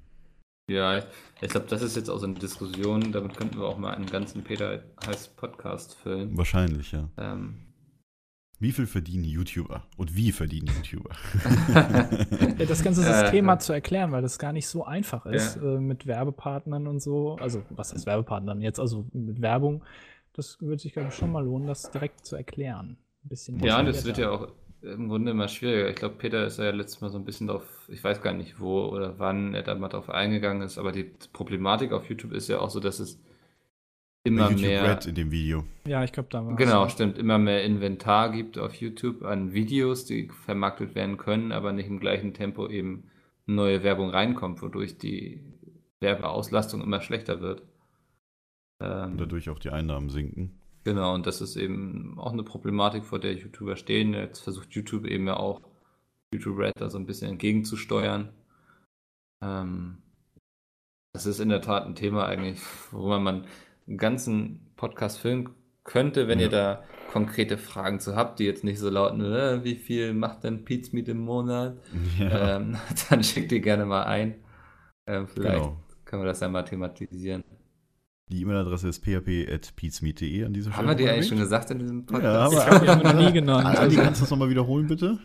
Ja, ich, glaube, das ist jetzt auch so eine Diskussion, damit könnten wir auch mal einen ganzen Peter heißt Podcast füllen. Wahrscheinlich, ja. Ähm, Wie viel verdienen YouTuber? Und wie verdienen YouTuber? (laughs) Ja, das ganze System Äh, mal zu erklären, weil das gar nicht so einfach ist Ja. äh, mit Werbepartnern und so. Also, was heißt Werbepartnern jetzt? Also mit Werbung. Das würde sich, glaube ich, schon mal lohnen, das direkt zu erklären. Ein bisschen ja, und es wird ja auch im Grunde immer schwieriger. Ich glaube, Peter ist ja letztes Mal so ein bisschen drauf, ich weiß gar nicht wo oder wann er da mal drauf eingegangen ist, aber die Problematik auf YouTube ist ja auch so, dass es immer YouTube mehr. Red in dem Video. Ja, ich glaube, da war Genau, stimmt. Immer mehr Inventar gibt auf YouTube an Videos, die vermarktet werden können, aber nicht im gleichen Tempo eben neue Werbung reinkommt, wodurch die Werbeauslastung immer schlechter wird. Ähm, Und dadurch auch die Einnahmen sinken. Genau, und das ist eben auch eine Problematik, vor der YouTuber stehen. Jetzt versucht YouTube eben ja auch YouTube Red da so ein bisschen entgegenzusteuern. Ähm, das ist in der Tat ein Thema eigentlich, wo man ganzen Podcast filmen könnte, wenn Ja. ihr da konkrete Fragen zu habt, die jetzt nicht so lauten, äh, wie viel macht denn Pete's Meet im Monat? Ja, Ähm, (laughs) dann schickt ihr gerne mal ein. Ähm, vielleicht genau. können wir das ja mal thematisieren. Die E-Mail-Adresse ist php.peatsmeet.de an dieser Stelle. Haben wir die eigentlich schon gesagt in diesem Ja, Podcast? Ich glaube, die haben wir noch nie (laughs) genannt. Also, kannst du das nochmal wiederholen, bitte?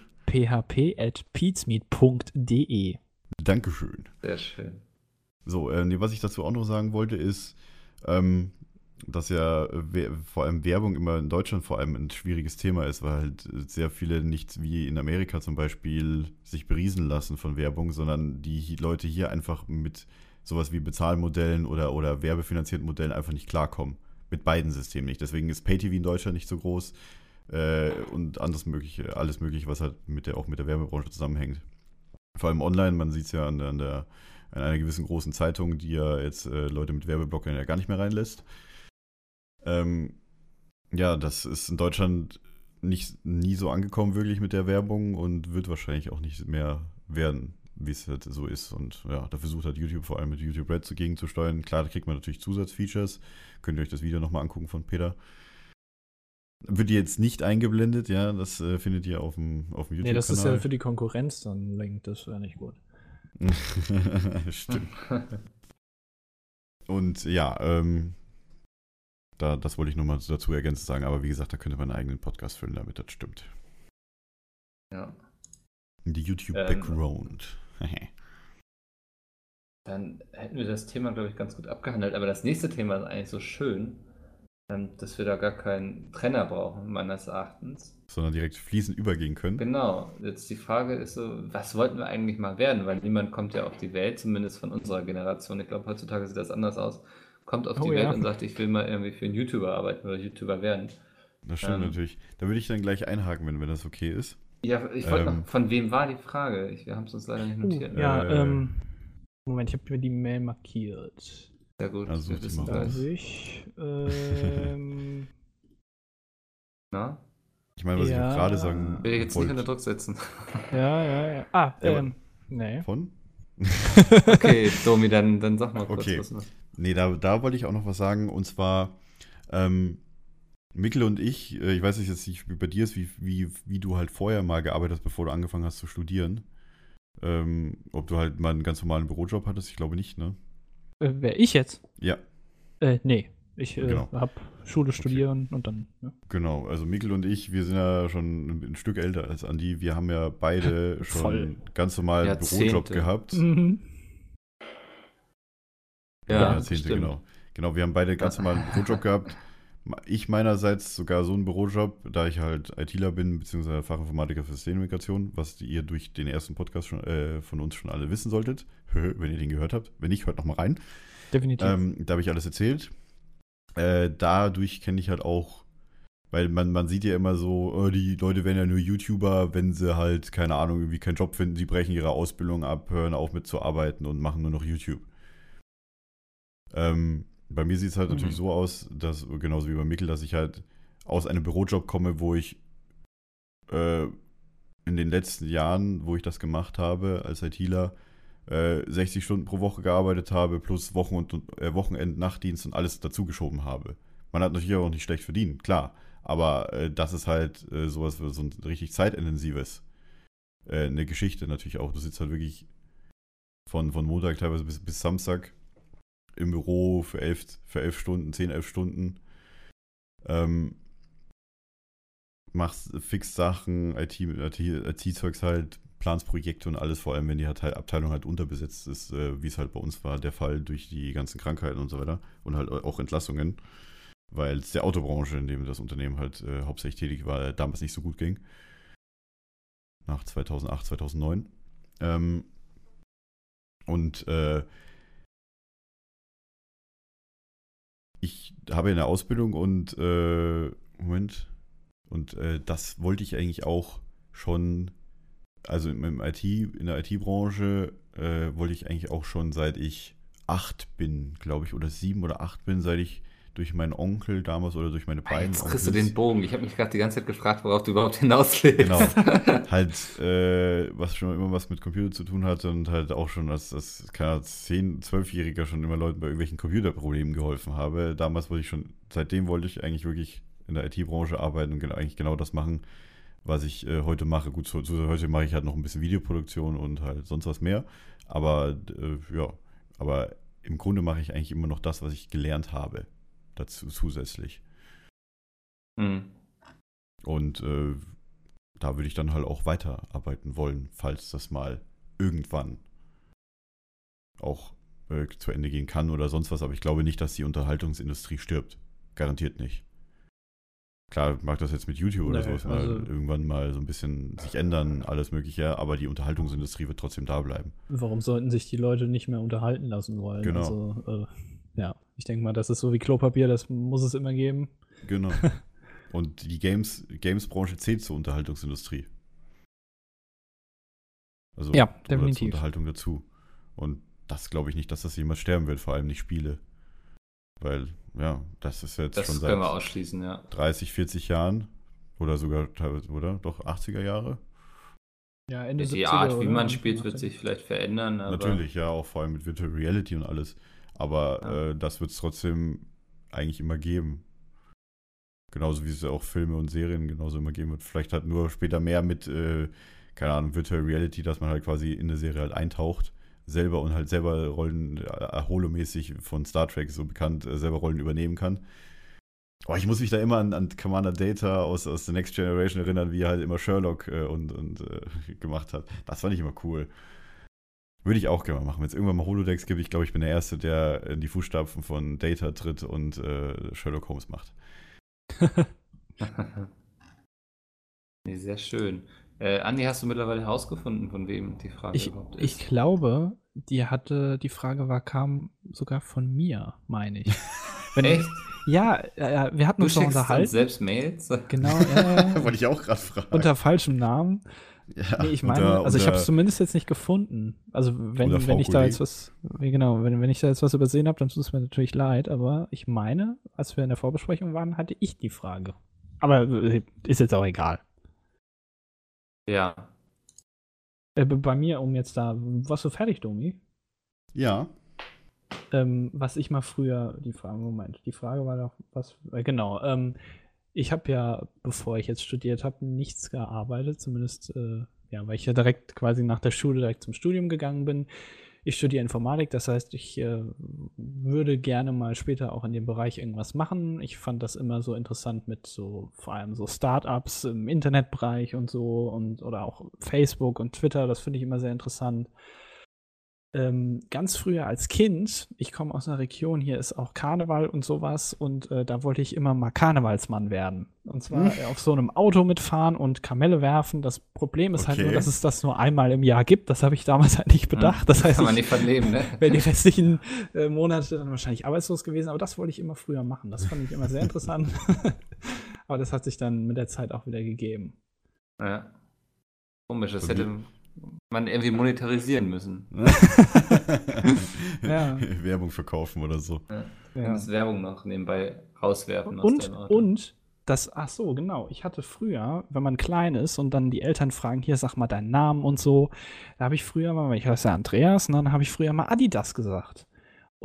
php.peatsmeet.de. Dankeschön. Sehr schön. So, äh, nee, was ich dazu auch noch sagen wollte, ist, ähm, dass ja vor allem Werbung immer in Deutschland vor allem ein schwieriges Thema ist, weil halt sehr viele nicht wie in Amerika zum Beispiel sich beriesen lassen von Werbung, sondern die Leute hier einfach mit sowas wie Bezahlmodellen oder, oder werbefinanzierten Modellen einfach nicht klarkommen. Mit beiden Systemen nicht. Deswegen ist PayTV in Deutschland nicht so groß äh, und anderes mögliche, alles mögliche, was halt mit der, auch mit der Werbebranche zusammenhängt. Vor allem online, man sieht es ja an, der- an der an einer gewissen großen Zeitung, die ja jetzt äh, Leute mit Werbeblockern ja gar nicht mehr reinlässt. Ähm, ja, das ist in Deutschland nicht nie so angekommen wirklich mit der Werbung und wird wahrscheinlich auch nicht mehr werden, wie es halt so ist. Und ja, da versucht halt YouTube vor allem mit YouTube Red dagegen zu steuern. Klar, da kriegt man natürlich Zusatzfeatures. Könnt ihr euch das Video nochmal angucken von Peter. Wird jetzt nicht eingeblendet, ja, das äh, findet ihr auf dem, auf dem YouTube-Kanal. Nee, das ist ja für die Konkurrenz dann Link, das wäre nicht gut. (laughs) Stimmt. Und ja, ähm, da, das wollte ich nochmal dazu ergänzend sagen, aber wie gesagt, da könnte man einen eigenen Podcast füllen, damit das stimmt. Ja. Die YouTube Ähm. Background. (laughs) Dann hätten wir das Thema, glaube ich, ganz gut abgehandelt. Aber das nächste Thema ist eigentlich so schön, dass wir da gar keinen Trenner brauchen, meines Erachtens. Sondern direkt fließend übergehen können. Genau. Jetzt die Frage ist so, was wollten wir eigentlich mal werden? Weil niemand kommt ja auf die Welt, zumindest von unserer Generation. Ich glaube, heutzutage sieht das anders aus. Kommt auf Oh die Welt ja. und sagt, ich will mal irgendwie für einen YouTuber arbeiten oder YouTuber werden. Das stimmt Ähm. natürlich. Da würde ich dann gleich einhaken, wenn, wenn das okay ist. Ja, ich wollte Ähm. noch, von wem war die Frage? Ich, wir haben es uns leider nicht Uh, notiert. ja, Äh. ähm, Moment, ich habe mir die Mail markiert. Sehr gut. Also, wir wissen gleich. Ich. Ähm, (laughs) Na? Ich meine, was ich Ja. auch gerade sagen Will ich jetzt nicht unter wollte. Druck setzen. ja, ja, ja. Ah, Ja, ähm, nee. Von? (laughs) Okay, (laughs) Domi, dann, dann sag mal kurz Okay. was. was- Nee, da, da wollte ich auch noch was sagen. Und zwar, ähm, Mikkel und ich, äh, ich weiß nicht jetzt nicht, wie bei dir ist, wie, wie, wie du halt vorher mal gearbeitet hast, bevor du angefangen hast zu studieren. Ähm, ob du halt mal einen ganz normalen Bürojob hattest, ich glaube nicht, ne? Äh, wer ich jetzt? Ja, Äh, nee. Ich äh, Genau. hab Schule studieren und dann. Ja. genau. Also Mikkel und ich, wir sind ja schon ein, ein Stück älter als Andi. Wir haben ja beide (laughs) schon Voll. ganz normal einen Jahrzehnte. Bürojob gehabt. Mhm. Ja, Ja, Jahrzehnte, stimmt. genau. Genau, wir haben beide ganz normalen Bürojob gehabt. Ich meinerseits sogar so einen Bürojob, da ich halt ITler bin, beziehungsweise Fachinformatiker für Systemmigration, was ihr durch den ersten Podcast schon, äh, von uns schon alle wissen solltet, wenn ihr den gehört habt. Wenn nicht, hört noch mal rein. Definitiv. Ähm, da habe ich alles erzählt. Äh, dadurch kenne ich halt auch, weil man, man sieht ja immer so, oh, die Leute werden ja nur YouTuber, wenn sie halt, keine Ahnung, irgendwie keinen Job finden, sie brechen ihre Ausbildung ab, hören auf mitzuarbeiten und machen nur noch YouTube. Ähm, bei mir sieht es halt Mhm. natürlich so aus, dass, genauso wie bei Mikkel, dass ich halt aus einem Bürojob komme, wo ich äh, in den letzten Jahren, wo ich das gemacht habe als ITler, äh, 60 Stunden pro Woche gearbeitet habe, plus Wochen- und äh, Wochenend, Nachtdienst und alles dazugeschoben habe. Man hat natürlich auch nicht schlecht verdient, klar. Aber äh, das ist halt äh, sowas, so ein richtig zeitintensives. Äh, eine Geschichte natürlich auch. Du sitzt halt wirklich Von, von Montag teilweise bis, bis Samstag im Büro für elf, für elf Stunden, zehn, elf Stunden. Ähm, machst fix Sachen, IT, IT, IT-Zeugs halt, planst Projekte und alles, vor allem wenn die halt Abteilung halt unterbesetzt ist, äh, wie es halt bei uns war, der Fall durch die ganzen Krankheiten und so weiter und halt auch Entlassungen, weil es der Autobranche, in dem das Unternehmen halt äh, hauptsächlich tätig war, damals nicht so gut ging. Nach 2008, 2009. Ähm, und äh, ich habe eine Ausbildung und äh, Moment. Und äh, das wollte ich eigentlich auch schon, also im IT, in der IT-Branche äh, wollte ich eigentlich auch schon seit ich acht bin, glaube ich, oder sieben oder acht bin, seit ich durch meinen Onkel damals oder durch meine beiden Jetzt kriegst du Onkels- den Bogen. Ich habe mich gerade die ganze Zeit gefragt, worauf du überhaupt hinauslegst. Genau. (laughs) halt, äh, was schon immer was mit Computer zu tun hatte und halt auch schon als, als keine Ahnung, 10-, 12-Jähriger schon immer Leuten bei irgendwelchen Computerproblemen geholfen habe. Damals wollte ich schon, seitdem wollte ich eigentlich wirklich in der IT-Branche arbeiten und eigentlich genau das machen, was ich äh, heute mache. Gut, so, so, heute mache ich halt noch ein bisschen Videoproduktion und halt sonst was mehr. Aber äh, ja, aber im Grunde mache ich eigentlich immer noch das, was ich gelernt habe. Dazu zusätzlich. Hm. Und äh, da würde ich dann halt auch weiterarbeiten wollen, falls das mal irgendwann auch äh, zu Ende gehen kann oder sonst was. Aber ich glaube nicht, dass die Unterhaltungsindustrie stirbt. Garantiert nicht. Klar, mag das jetzt mit YouTube oder Nee, sowas mal also- irgendwann mal so ein bisschen sich ändern, alles Mögliche, aber die Unterhaltungsindustrie wird trotzdem da bleiben. Warum sollten sich die Leute nicht mehr unterhalten lassen wollen? Genau. Also, äh, ja, ich denke mal, das ist so wie Klopapier, das muss es immer geben. Genau. (laughs) Und die Games, Games-Branche zählt zur Unterhaltungsindustrie. Also Ja, oder zur definitiv. Unterhaltung dazu. Und das glaube ich nicht, dass das jemals sterben wird, vor allem nicht Spiele. Weil, ja, das ist jetzt Das schon können wir seit ausschließen, ja. 30, 40 Jahren oder sogar teilweise, oder? Doch 80er Jahre? Ja, Ende Die 70er, Art, wie man spielt, wird sich vielleicht verändern. Aber Natürlich, ja, auch vor allem mit Virtual Reality und alles. Aber Ja. äh, das wird es trotzdem eigentlich immer geben. Genauso wie es auch Filme und Serien genauso immer geben wird. Vielleicht halt nur später mehr mit, äh, keine Ahnung, Virtual Reality, dass man halt quasi in eine Serie halt eintaucht, selber und halt selber Rollen, äh, holomäßig von Star Trek so bekannt, äh, selber Rollen übernehmen kann. Aber ich muss mich da immer an, an Commander Data aus, aus The Next Generation erinnern, wie er halt immer Sherlock äh, und, und äh, (laughs) gemacht hat. Das fand ich immer cool. Würde ich auch gerne mal machen. Wenn es irgendwann mal Holodecks gibt, ich glaube, ich bin der Erste, der in die Fußstapfen von Data tritt und äh, Sherlock Holmes macht. (laughs) nee, sehr schön. Äh, Andi, hast du mittlerweile herausgefunden, von wem die Frage Ich, überhaupt ich ist? glaube, die hatte, die Frage war, kam sogar von mir, meine ich. (laughs) Wenn Echt? Ja, äh, wir hatten Du uns doch uns unterhalten. selbst Mails? Genau, ja, ja, (laughs) Wollte ich auch gerade fragen. unter falschem Namen. Ja, Nee, ich meine, unter- also ich habe es zumindest jetzt nicht gefunden. Also wenn, Oder Frau wenn ich da jetzt was, genau, wenn, wenn ich da jetzt was übersehen habe, dann tut es mir natürlich leid, aber ich meine, als wir in der Vorbesprechung waren, hatte ich die Frage. Aber äh, ist jetzt auch egal. Ja. Äh, bei mir, um jetzt da, warst du fertig, Domi? Ja, Ähm, was ich mal früher, die Frage, Moment, die Frage war doch, was, äh, genau, ähm, ich habe ja, bevor ich jetzt studiert habe, nichts gearbeitet, zumindest, äh, ja, weil ich ja direkt quasi nach der Schule direkt zum Studium gegangen bin. Ich studiere Informatik, das heißt, ich äh, würde gerne mal später auch in dem Bereich irgendwas machen. Ich fand das immer so interessant mit so, vor allem so Startups im Internetbereich und so und oder auch Facebook und Twitter, das finde ich immer sehr interessant ähm, ganz früher als Kind, ich komme aus einer Region, hier ist auch Karneval und sowas und äh, da wollte ich immer mal Karnevalsmann werden. Und zwar äh, auf so einem Auto mitfahren und Kamelle werfen. Das Problem ist halt Okay. nur, dass es das nur einmal im Jahr gibt. Das habe ich damals halt nicht bedacht. Das heißt, Kann man ich nicht von leben, ne? wäre die restlichen äh, Monate dann wahrscheinlich arbeitslos gewesen. Aber das wollte ich immer früher machen. Das fand ich immer sehr interessant. (laughs) aber das hat sich dann mit der Zeit auch wieder gegeben. Ja. Komisch, das hätte man irgendwie monetarisieren müssen. (laughs) Ja. (laughs) Werbung verkaufen oder so. Ja. Das Werbung noch nebenbei rauswerfen. aus Und, und das, ach so, genau. Ich hatte früher, wenn man klein ist und dann die Eltern fragen, hier sag mal deinen Namen und so, da habe ich früher mal, ich heiße Andreas, und dann habe ich früher mal Adidas gesagt.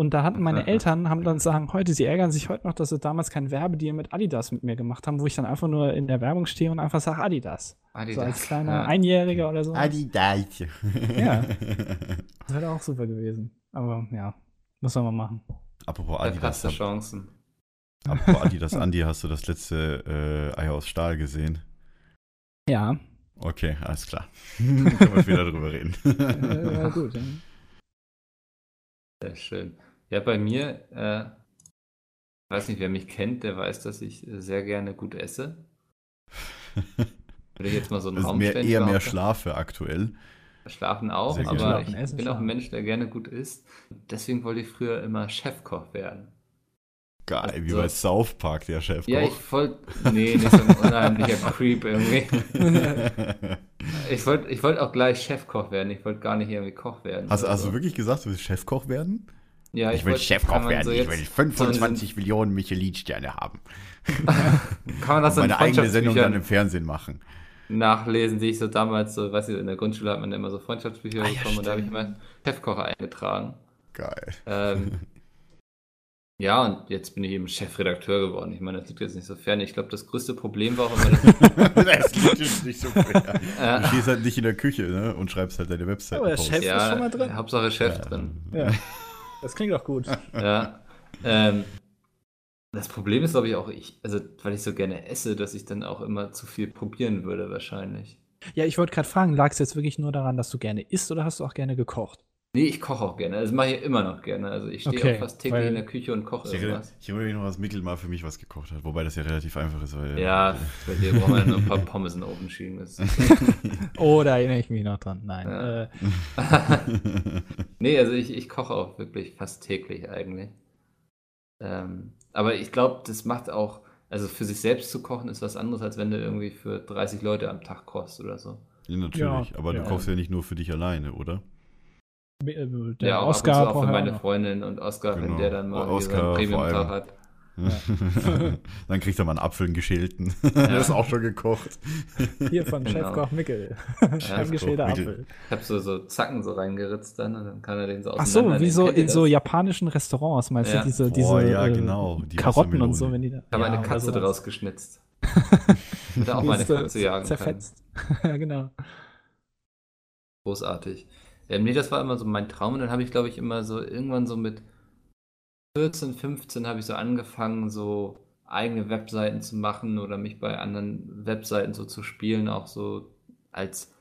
Und da hatten meine Eltern, haben dann sagen, heute, sie ärgern sich heute noch, dass sie damals kein Werbedeal mit Adidas mit mir gemacht haben, wo ich dann einfach nur in der Werbung stehe und einfach sage Adidas. Adidas. So als kleiner Ja. Einjähriger oder so. Adidas. Ja. (laughs) Das wäre auch super gewesen. Aber ja, muss man mal machen. Apropos Da Adidas, hast du Chancen. apropos (laughs) Adidas, Andi, hast du das letzte äh, Ei aus Stahl gesehen? Ja, Okay, alles klar. (laughs) Können wir später drüber reden. ja, gut. Ja. Sehr schön. Ja, bei mir, äh, ich weiß nicht, wer mich kennt, der weiß, dass ich sehr gerne gut esse. Würde ich jetzt mal so einen Raum mehr, eher mehr. Schlafe aktuell. Schlafen auch, Sehr aber. Schlafen, ich essen, bin auch ein schlafen. Mensch, der gerne gut isst. Deswegen wollte ich früher immer Chefkoch werden. Geil, wie So. bei South Park, der Chef. Ja, ich wollte. Nee, nicht so ein unheimlicher Creep irgendwie. Ich wollte ich wollt auch gleich Chefkoch werden. Ich wollte gar nicht irgendwie Koch werden. hast, oder hast so. du wirklich gesagt, du willst Chefkoch werden? Ja, Ich, will wollt- Chefkoch werden. so ich will so 25 Millionen Michelin-Sterne haben. (laughs) Kann man das in meine eigene Sendung dann im Fernsehen machen. nachlesen, die ich so damals so, weißt du, in der Grundschule hat man immer so Freundschaftsbücher Ah, ja, bekommen und da habe ich immer Chefkoch eingetragen. Geil. Ähm, (laughs) ja, und jetzt bin ich eben Chefredakteur geworden. Ich meine, das liegt jetzt nicht so fern. Ich glaube, das größte Problem war auch immer, dass, (laughs) das liegt jetzt nicht so fair. Du stehst halt nicht in der Küche ne? und schreibst halt deine Website. Aber der Chef- ist ja, schon mal drin. Hauptsache Chef drin. ja. Das klingt auch gut. (laughs) Ja. Ähm, das Problem ist, glaube ich, auch ich, also weil ich so gerne esse, dass ich dann auch immer zu viel probieren würde, wahrscheinlich. Ja, ich wollte gerade fragen, lag es jetzt wirklich nur daran, dass du gerne isst oder hast du auch gerne gekocht? Nee, ich koche auch gerne. Also mache ich immer noch gerne. Also ich stehe Okay, auch fast täglich in der Küche und koche Ich irgendwas. ich erinnere mich noch, dass Mikkel mal für mich was gekocht hat. Wobei das ja relativ einfach ist. Weil, Ja, bei dir brauchen wir nur ein paar (laughs) Pommes in den Ofen schieben. Das (laughs) Oh, da erinnere ich mich noch dran. Nein. Ja. Äh, (laughs) nee, also ich, ich koche auch wirklich fast täglich eigentlich. Ähm, aber ich glaube, das macht auch, also für sich selbst zu kochen ist was anderes, als wenn du irgendwie für 30 Leute am Tag kochst oder so. Ja, natürlich. Ja, aber ja. du kochst ja nicht nur für dich alleine, oder? Äh, der ja, auch Oscar auch für ja meine noch. Freundin und Oscar, wenn Genau. der dann mal Oh, Oscar Premium-Tag hat. (laughs) Dann kriegt er mal einen Apfel, einen geschälten. (laughs) (laughs) das ist auch schon gekocht. Hier von Genau. Chefkoch Mickel. Eingeschälter Mickel. Apfel. Ich habe so, so Zacken so reingeritzt dann und dann kann er den so Ach so, wie so in so das? japanischen Restaurants, meinst Ja. du, diese, Boah, diese ja, äh, genau, die Karotten und so, wenn die da. Ich habe ja, eine Katze sowas. daraus geschnitzt. Hätte auch meine Katze jagen können. Zerfetzt. ja, genau. Großartig. Ähm, nee, das war immer so mein Traum. Und dann habe ich, glaube ich, immer so irgendwann so mit 14, 15 habe ich so angefangen, so eigene Webseiten zu machen oder mich bei anderen Webseiten so zu spielen, auch so als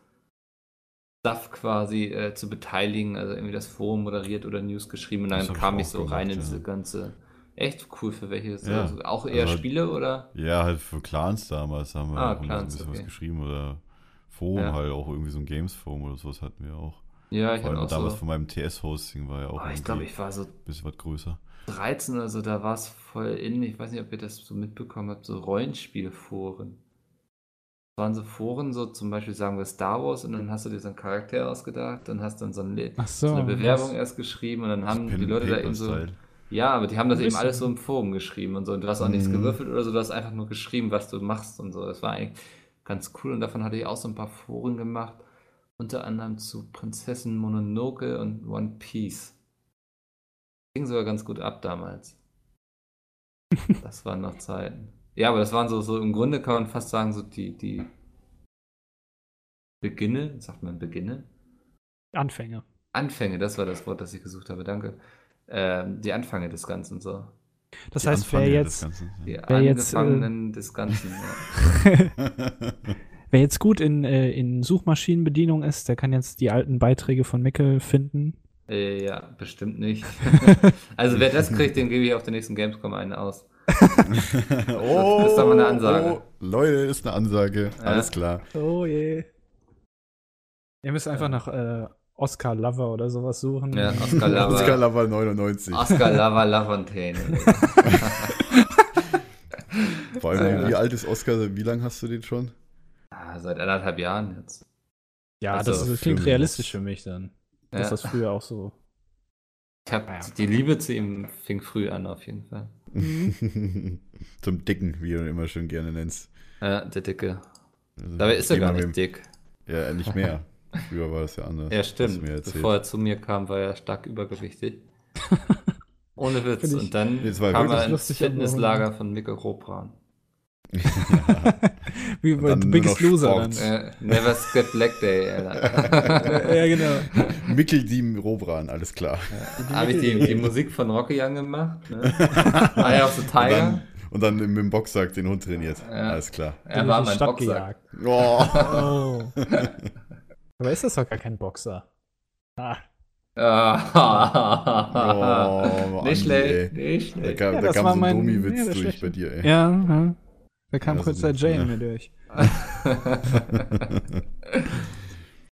Stuff quasi äh, zu beteiligen, also irgendwie das Forum moderiert oder News geschrieben und Das dann kam ich so gemacht, rein in ja. diese ganze. Echt cool für welche? Ja. so, auch eher Also- Spiele oder? Ja, halt für Clans damals haben wir Ah, auch so ein Clans, bisschen okay. was geschrieben. Oder Forum Ja. halt, auch irgendwie so ein Games-Forum oder sowas hatten wir auch. Ja, ich Vor hatte allem auch damals so. von meinem TS-Hosting war ja auch Oh, ich glaube, ich war so ein bisschen was größer. 13 oder so, da war es voll in, ich weiß nicht, ob ihr das so mitbekommen habt, so Rollenspielforen. Das waren so Foren, so zum Beispiel sagen wir Star Wars und dann hast du dir so einen Charakter ausgedacht, dann hast du dann so, ein, so. so eine Bewerbung was- erst geschrieben und dann haben die and Leute da eben so. Style. Ja, aber die haben das eben alles so im Forum geschrieben und so. Und du hast auch nichts Mhm. gewürfelt oder so, du hast einfach nur geschrieben, was du machst und so. Das war eigentlich ganz cool und davon hatte ich auch so ein paar Foren gemacht. Unter anderem zu Prinzessin Mononoke und One Piece. Ging sogar ganz gut ab damals. (laughs) Das waren noch Zeiten. Ja, aber das waren so, so im Grunde kann man fast sagen, so die, die Beginne, sagt man Beginne? Anfänge. Anfänge, das war das Wort, das ich gesucht habe, danke. Ähm, die Anfänge des Ganzen so. Das Die heißt, wer Anfänge des jetzt, Ganzen, Die ja. Wer jetzt, äh, Angefangenen des Ganzen. Ja. (laughs) wer jetzt gut in, äh, in Suchmaschinenbedienung ist, der kann jetzt die alten Beiträge von Mickel finden. Äh, ja, bestimmt nicht. (laughs) also wer das kriegt, dem gebe ich auf der nächsten Gamescom einen aus. (laughs) oh, ist doch mal eine Ansage. Oh, Leute, ist eine Ansage. Ja. Alles klar. Oh je. Ihr müsst einfach nach äh, Oscar Lover oder sowas suchen. Ja, Oscar Lava. Oscar Lava 99. Oscar Lava Lafontaine. (laughs) Vor allem, Ja. wie alt ist Oscar? Wie lange hast du den schon? Seit anderthalb Jahren jetzt. Ja, Also, das, ist, klingt realistisch für mich dann. Ja. das früher auch so. Ich hab, Ja. Die Liebe zu ihm fing früh an, auf jeden Fall. (laughs) Zum Dicken, wie du ihn immer schön gerne nennst. Ja, der Dicke. Also, Dabei ist er gar nicht dick. Ja, nicht mehr. (laughs) Früher war es ja anders. Ja, stimmt. Bevor er zu mir kam, war er stark übergewichtig. (laughs) Ohne Witz. Und dann Jetzt war kam er ins Fitnesslager von Mikkel Robran. (laughs) Wie Und bei dann The Biggest Loser dann. Sport. Äh, never skip Black Day, Alter. (laughs) ja, genau. (laughs) Mikkel Diem Robran, alles klar. Habe ich die, die Musik von Rocky angemacht? Ne? Eye of the Und Tiger. dann, und dann mit dem Boxsack den Hund trainiert. Ja. Alles klar. Er war mein Stadt Boxer. gejagt. Oh. Oh. Aber ist das doch gar kein Boxer? Ah. Ah. Oh, nicht Andi, schlecht, ey. nicht Da schlecht. kam, Ja, da das kam so ein Domi-Witz ja, durch schlechte. bei dir, ey. Ja, ja. Da kam Ja, kurz der Jane ja. mir durch. (laughs)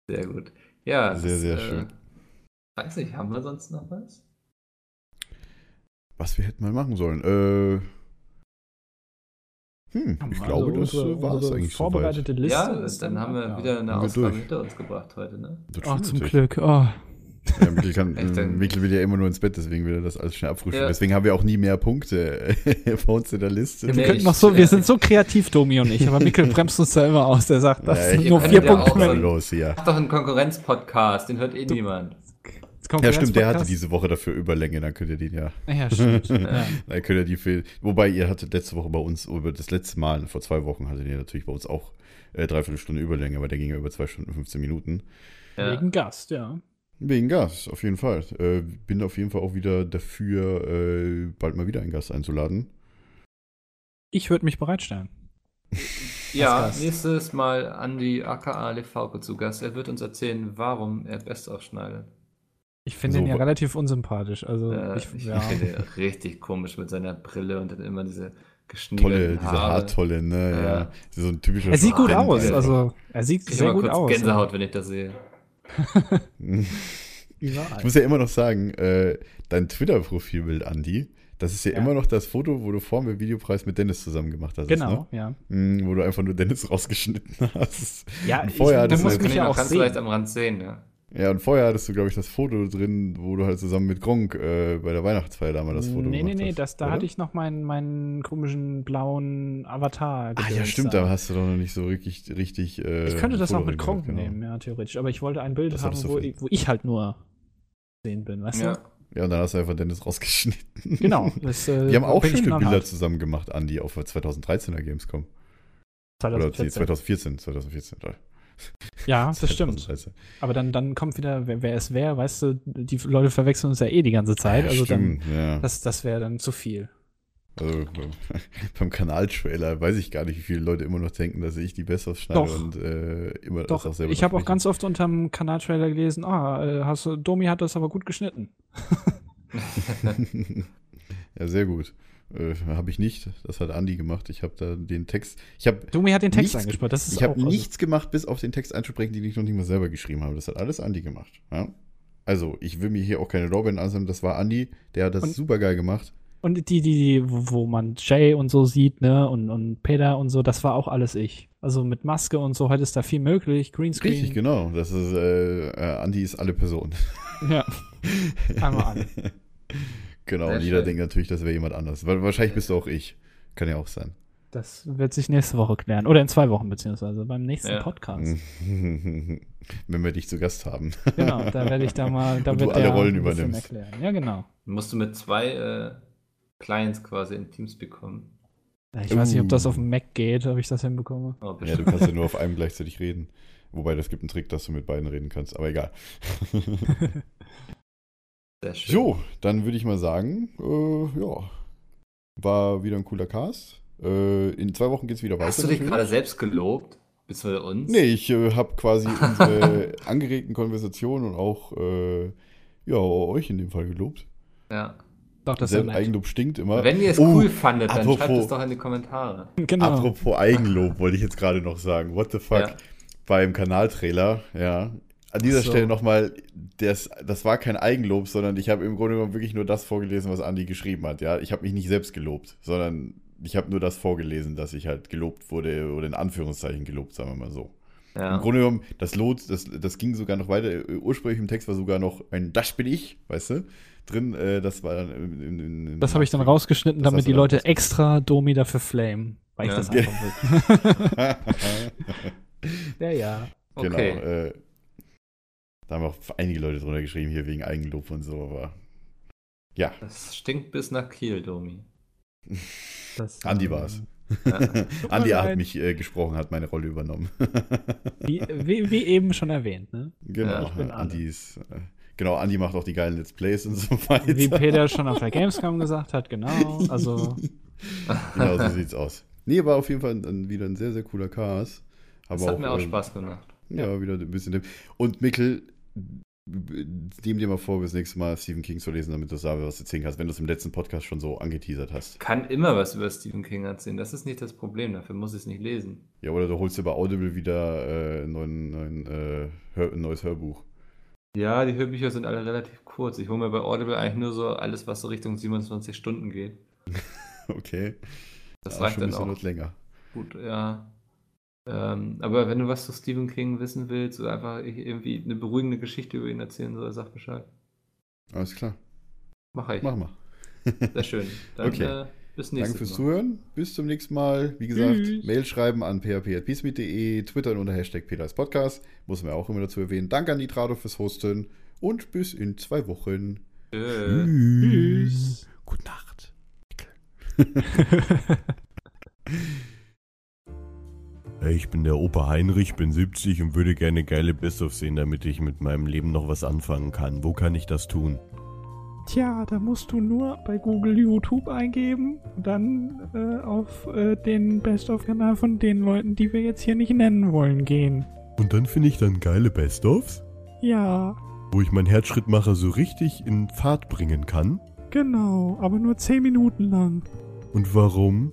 sehr gut. Ja, Sehr, das, sehr äh, schön. Weiß nicht, haben wir sonst noch was? Was wir hätten mal machen sollen. Äh, hm, ich Also glaube, das unsere- war es eigentlich vorbereitete Liste. ja, dann haben wir wieder eine Ausgabe hinter uns gebracht heute, ne? soweit. Oh, stimmt zum. Glück. Oh. Ja, Mikkel, kann, (laughs) dann- Mikkel will ja immer nur ins Bett, deswegen will er das alles schnell abfrühstücken. Ja. Deswegen haben wir auch nie mehr Punkte (laughs) bei uns in der Liste. Ja, Wir Nee, könnten noch so, wir äh, sind so kreativ, Domi und ich, aber Mikkel bremst uns da immer aus. Der sagt, das Ja, sind nur vier ja auch Punkte mehr. los hier. Mach doch einen Konkurrenz-Podcast, den hört eh niemand. Ja, stimmt, der hatte diese Woche dafür Überlänge, dann könnt ihr den ja. Ja, stimmt. ja. (laughs) Dann könnt ihr die für, wobei ihr hattet letzte Woche bei uns, über das letzte Mal, vor zwei Wochen hattet ihr natürlich bei uns auch äh, dreiviertel Stunde Überlänge, aber der ging ja über zwei Stunden 15 Minuten. Ja. Wegen Gast, ja. Wegen Gas, auf jeden Fall. Äh, bin auf jeden Fall auch wieder dafür, äh, bald mal wieder einen Gast einzuladen. Ich würde mich bereitstellen. (laughs) Ja, Gast. nächstes Mal Andi aka Lefauke zu Gast. Er wird uns erzählen, warum er Best aufschneidet. Ich finde So, ihn ja relativ unsympathisch. Also, Äh, ich, ich ja. finde ihn richtig komisch mit seiner Brille und dann immer diese Tolle, diese. Haartolle, ne? Ja. Ja. So ein typischer Er sieht gut Student aus. Also, er sieht Ich sehr gut kurz aus. Gänsehaut, wenn ich das sehe. (laughs) Ich Überall. muss ja immer noch sagen, äh, dein Twitter-Profilbild, Andi, das ist ja, Ja. immer noch das Foto, wo du vor dem Videopreis mit Dennis zusammen gemacht hast. Genau, Ne? ja. Mm, Wo du einfach nur Dennis rausgeschnitten (laughs) hast. Ja, Und ich, vorher du musst mich ich ja noch auch ganz sehen. leicht am Rand sehen, ja. Ja, und vorher hattest du, glaube ich, das Foto drin, wo du halt zusammen mit Gronk äh, bei der Weihnachtsfeier da mal das Foto nee, nee, gemacht nee, hast. das, da oder? hatte ich noch meinen, meinen komischen blauen Avatar. Ah ja, stimmt, da. hast du doch noch nicht so richtig, richtig. Äh, Ich könnte das auch mit Foto gemacht, genau. nehmen, ja, theoretisch. Aber ich wollte ein Bild Das haben, wo ich, wo ich halt nur sehen bin, weißt ja. du? Ja, und dann hast du einfach Dennis rausgeschnitten. Genau. (laughs) Das, äh, Wir haben auch schöne knallhart. Bilder zusammen gemacht, Andi, auf der 2013er Gamescom. Oder 2014. 2014, 2014. Ja, das stimmt. 2013. Aber dann, dann kommt wieder, wer, wer es wäre, weißt du, die Leute verwechseln uns ja eh die ganze Zeit. Ja, also dann, stimmt, ja. das, das wäre dann zu viel. Also, (laughs) beim Kanaltrailer weiß ich gar nicht, wie viele Leute immer noch denken, dass ich die besser schneide Doch. und äh, immer Doch, das auch selber ich habe auch ganz oft unterm Kanaltrailer gelesen, ah, äh, hast du, Domi hat das aber gut geschnitten. (laughs) ja, sehr gut. Äh, habe ich nicht. Das hat Andi gemacht. Ich habe da den Text. Ich habe Domi hat den Text eingesprochen. Das ist ich hab auch, also- nichts gemacht, bis auf den Text einzusprechen, den ich noch nicht mal selber geschrieben habe. Das hat alles Andi gemacht. Ja? Also, ich will mir hier auch keine Lorbeeren ansammeln. Das war Andi. Der hat das Und- super geil gemacht. Und die, die, die, wo wo man Jay und so sieht, ne, und, und Peter und so, das war auch alles ich. Also mit Maske und so, heute ist da viel möglich, Greenscreen. Richtig, genau. Das ist, äh, äh, Andi ist alle Personen. Ja. (laughs) Einmal alle. (laughs) genau. Sehr und jeder schön. denkt natürlich, das wäre jemand anders. Weil wahrscheinlich bist du auch ich. Kann ja auch sein. Das wird sich nächste Woche klären. Oder in zwei Wochen, beziehungsweise beim nächsten Ja. Podcast. (laughs) Wenn wir dich zu Gast haben. Genau, da werde ich da mal, (laughs) da Und wird du alle der Rollen ein bisschen übernimmst. erklären. Ja, genau. Musst du mit zwei äh, Clients quasi in Teams bekommen. Ich weiß nicht, ob das Uh. auf dem Mac geht, ob ich das hinbekomme. Oh, Ja, du kannst ja nur auf (laughs) einem gleichzeitig reden. Wobei, das gibt einen Trick, dass du mit beiden reden kannst. Aber egal. Sehr schön. So, dann würde ich mal sagen, äh, ja, war wieder ein cooler Cast. Äh, in zwei Wochen geht es wieder weiter. Hast du dich natürlich. gerade selbst gelobt? Bist du uns? Nee, ich äh, habe quasi (laughs) unsere angeregten Konversationen und auch äh, ja, euch in dem Fall gelobt. Ja. Doch, das Selbst. Eigenlob stinkt immer. Wenn ihr es Oh, cool fandet, dann schreibt apropos- es doch in die Kommentare. Genau. Apropos Eigenlob, wollte ich jetzt gerade noch sagen. What the fuck? Ja. Beim Kanaltrailer, ja. An dieser so. Stelle nochmal, das, das war kein Eigenlob, sondern ich habe im Grunde genommen wirklich nur das vorgelesen, was Andi geschrieben hat. Ja, ich habe mich nicht selbst gelobt, sondern ich habe nur das vorgelesen, dass ich halt gelobt wurde oder in Anführungszeichen gelobt, sagen wir mal so. Im Ja. Grunde genommen, das Lot, das, das ging sogar noch weiter. Ursprünglich im Text war sogar noch ein Das bin ich, weißt du, drin. Äh, das war dann in, in, in Das habe ich dann rausgeschnitten, damit die Leute extra Domi dafür flamen. Weil ich Ja. das einfach (laughs) will. ja, ja. Genau. Okay. Äh, da haben auch einige Leute drunter geschrieben, hier wegen Eigenlob und so, aber ja, Das stinkt bis nach Kiel, Domi. (laughs) Das, Andi ähm, war's. (laughs) Andi mir hat leid. mich äh, gesprochen, hat meine Rolle übernommen. Wie, wie, wie eben schon erwähnt, ne? genau, bin Andi. Andi ist, äh, genau, Andi macht auch die geilen Let's Plays und so weiter. Wie Peter schon auf der (laughs) Gamescom gesagt hat, genau. Also, genau, so sieht's aus. Nee, war auf jeden Fall ein, wieder ein sehr, sehr cooler Cast. Das hat mir auch äh, Spaß gemacht. Ja, wieder ein bisschen. Und Mikkel, nehm dir mal vor, bis nächstes Mal Stephen King zu lesen, damit du sagst, was du erzählen kannst, wenn du es im letzten Podcast schon so angeteasert hast. Kann immer was über Stephen King erzählen. Das ist nicht das Problem. Dafür muss ich es nicht lesen. Ja, oder du holst dir bei Audible wieder äh, ein, neuen, neuen, äh, Hör, ein neues Hörbuch. Ja, die Hörbücher sind alle relativ kurz. Ich hole mir bei Audible eigentlich nur so alles, was so Richtung 27 Stunden geht. (laughs) Okay. Das Ja, reicht dann auch. länger. Gut, ja. Ähm, aber wenn du was zu Stephen King wissen willst oder einfach irgendwie eine beruhigende Geschichte über ihn erzählen soll, sag Bescheid. Alles klar. Mach ich. Mach mal. Sehr schön. (laughs) Dann Okay. äh, bis Danke nächstes fürs Mal. Zuhören. Bis zum nächsten Mal. Wie gesagt, Tschüss. Mail schreiben an php.peacemeet.de, twittern unter Hashtag Podcast. Muss man auch immer dazu erwähnen. Danke an Nitrado fürs Hosten und bis in zwei Wochen. Tschö. tschüss. Gute Nacht. (laughs) Ich bin der Opa Heinrich, bin 70 und würde gerne geile Best-of sehen, damit ich mit meinem Leben noch was anfangen kann. Wo kann ich das tun? Tja, da musst du nur bei Google YouTube eingeben und dann äh, auf äh, den Best-of-Kanal von den Leuten, die wir jetzt hier nicht nennen wollen, gehen. Und dann finde ich dann geile Best-ofs, Ja, wo ich meinen Herzschrittmacher so richtig in Fahrt bringen kann. genau, aber nur 10 Minuten lang. Und warum?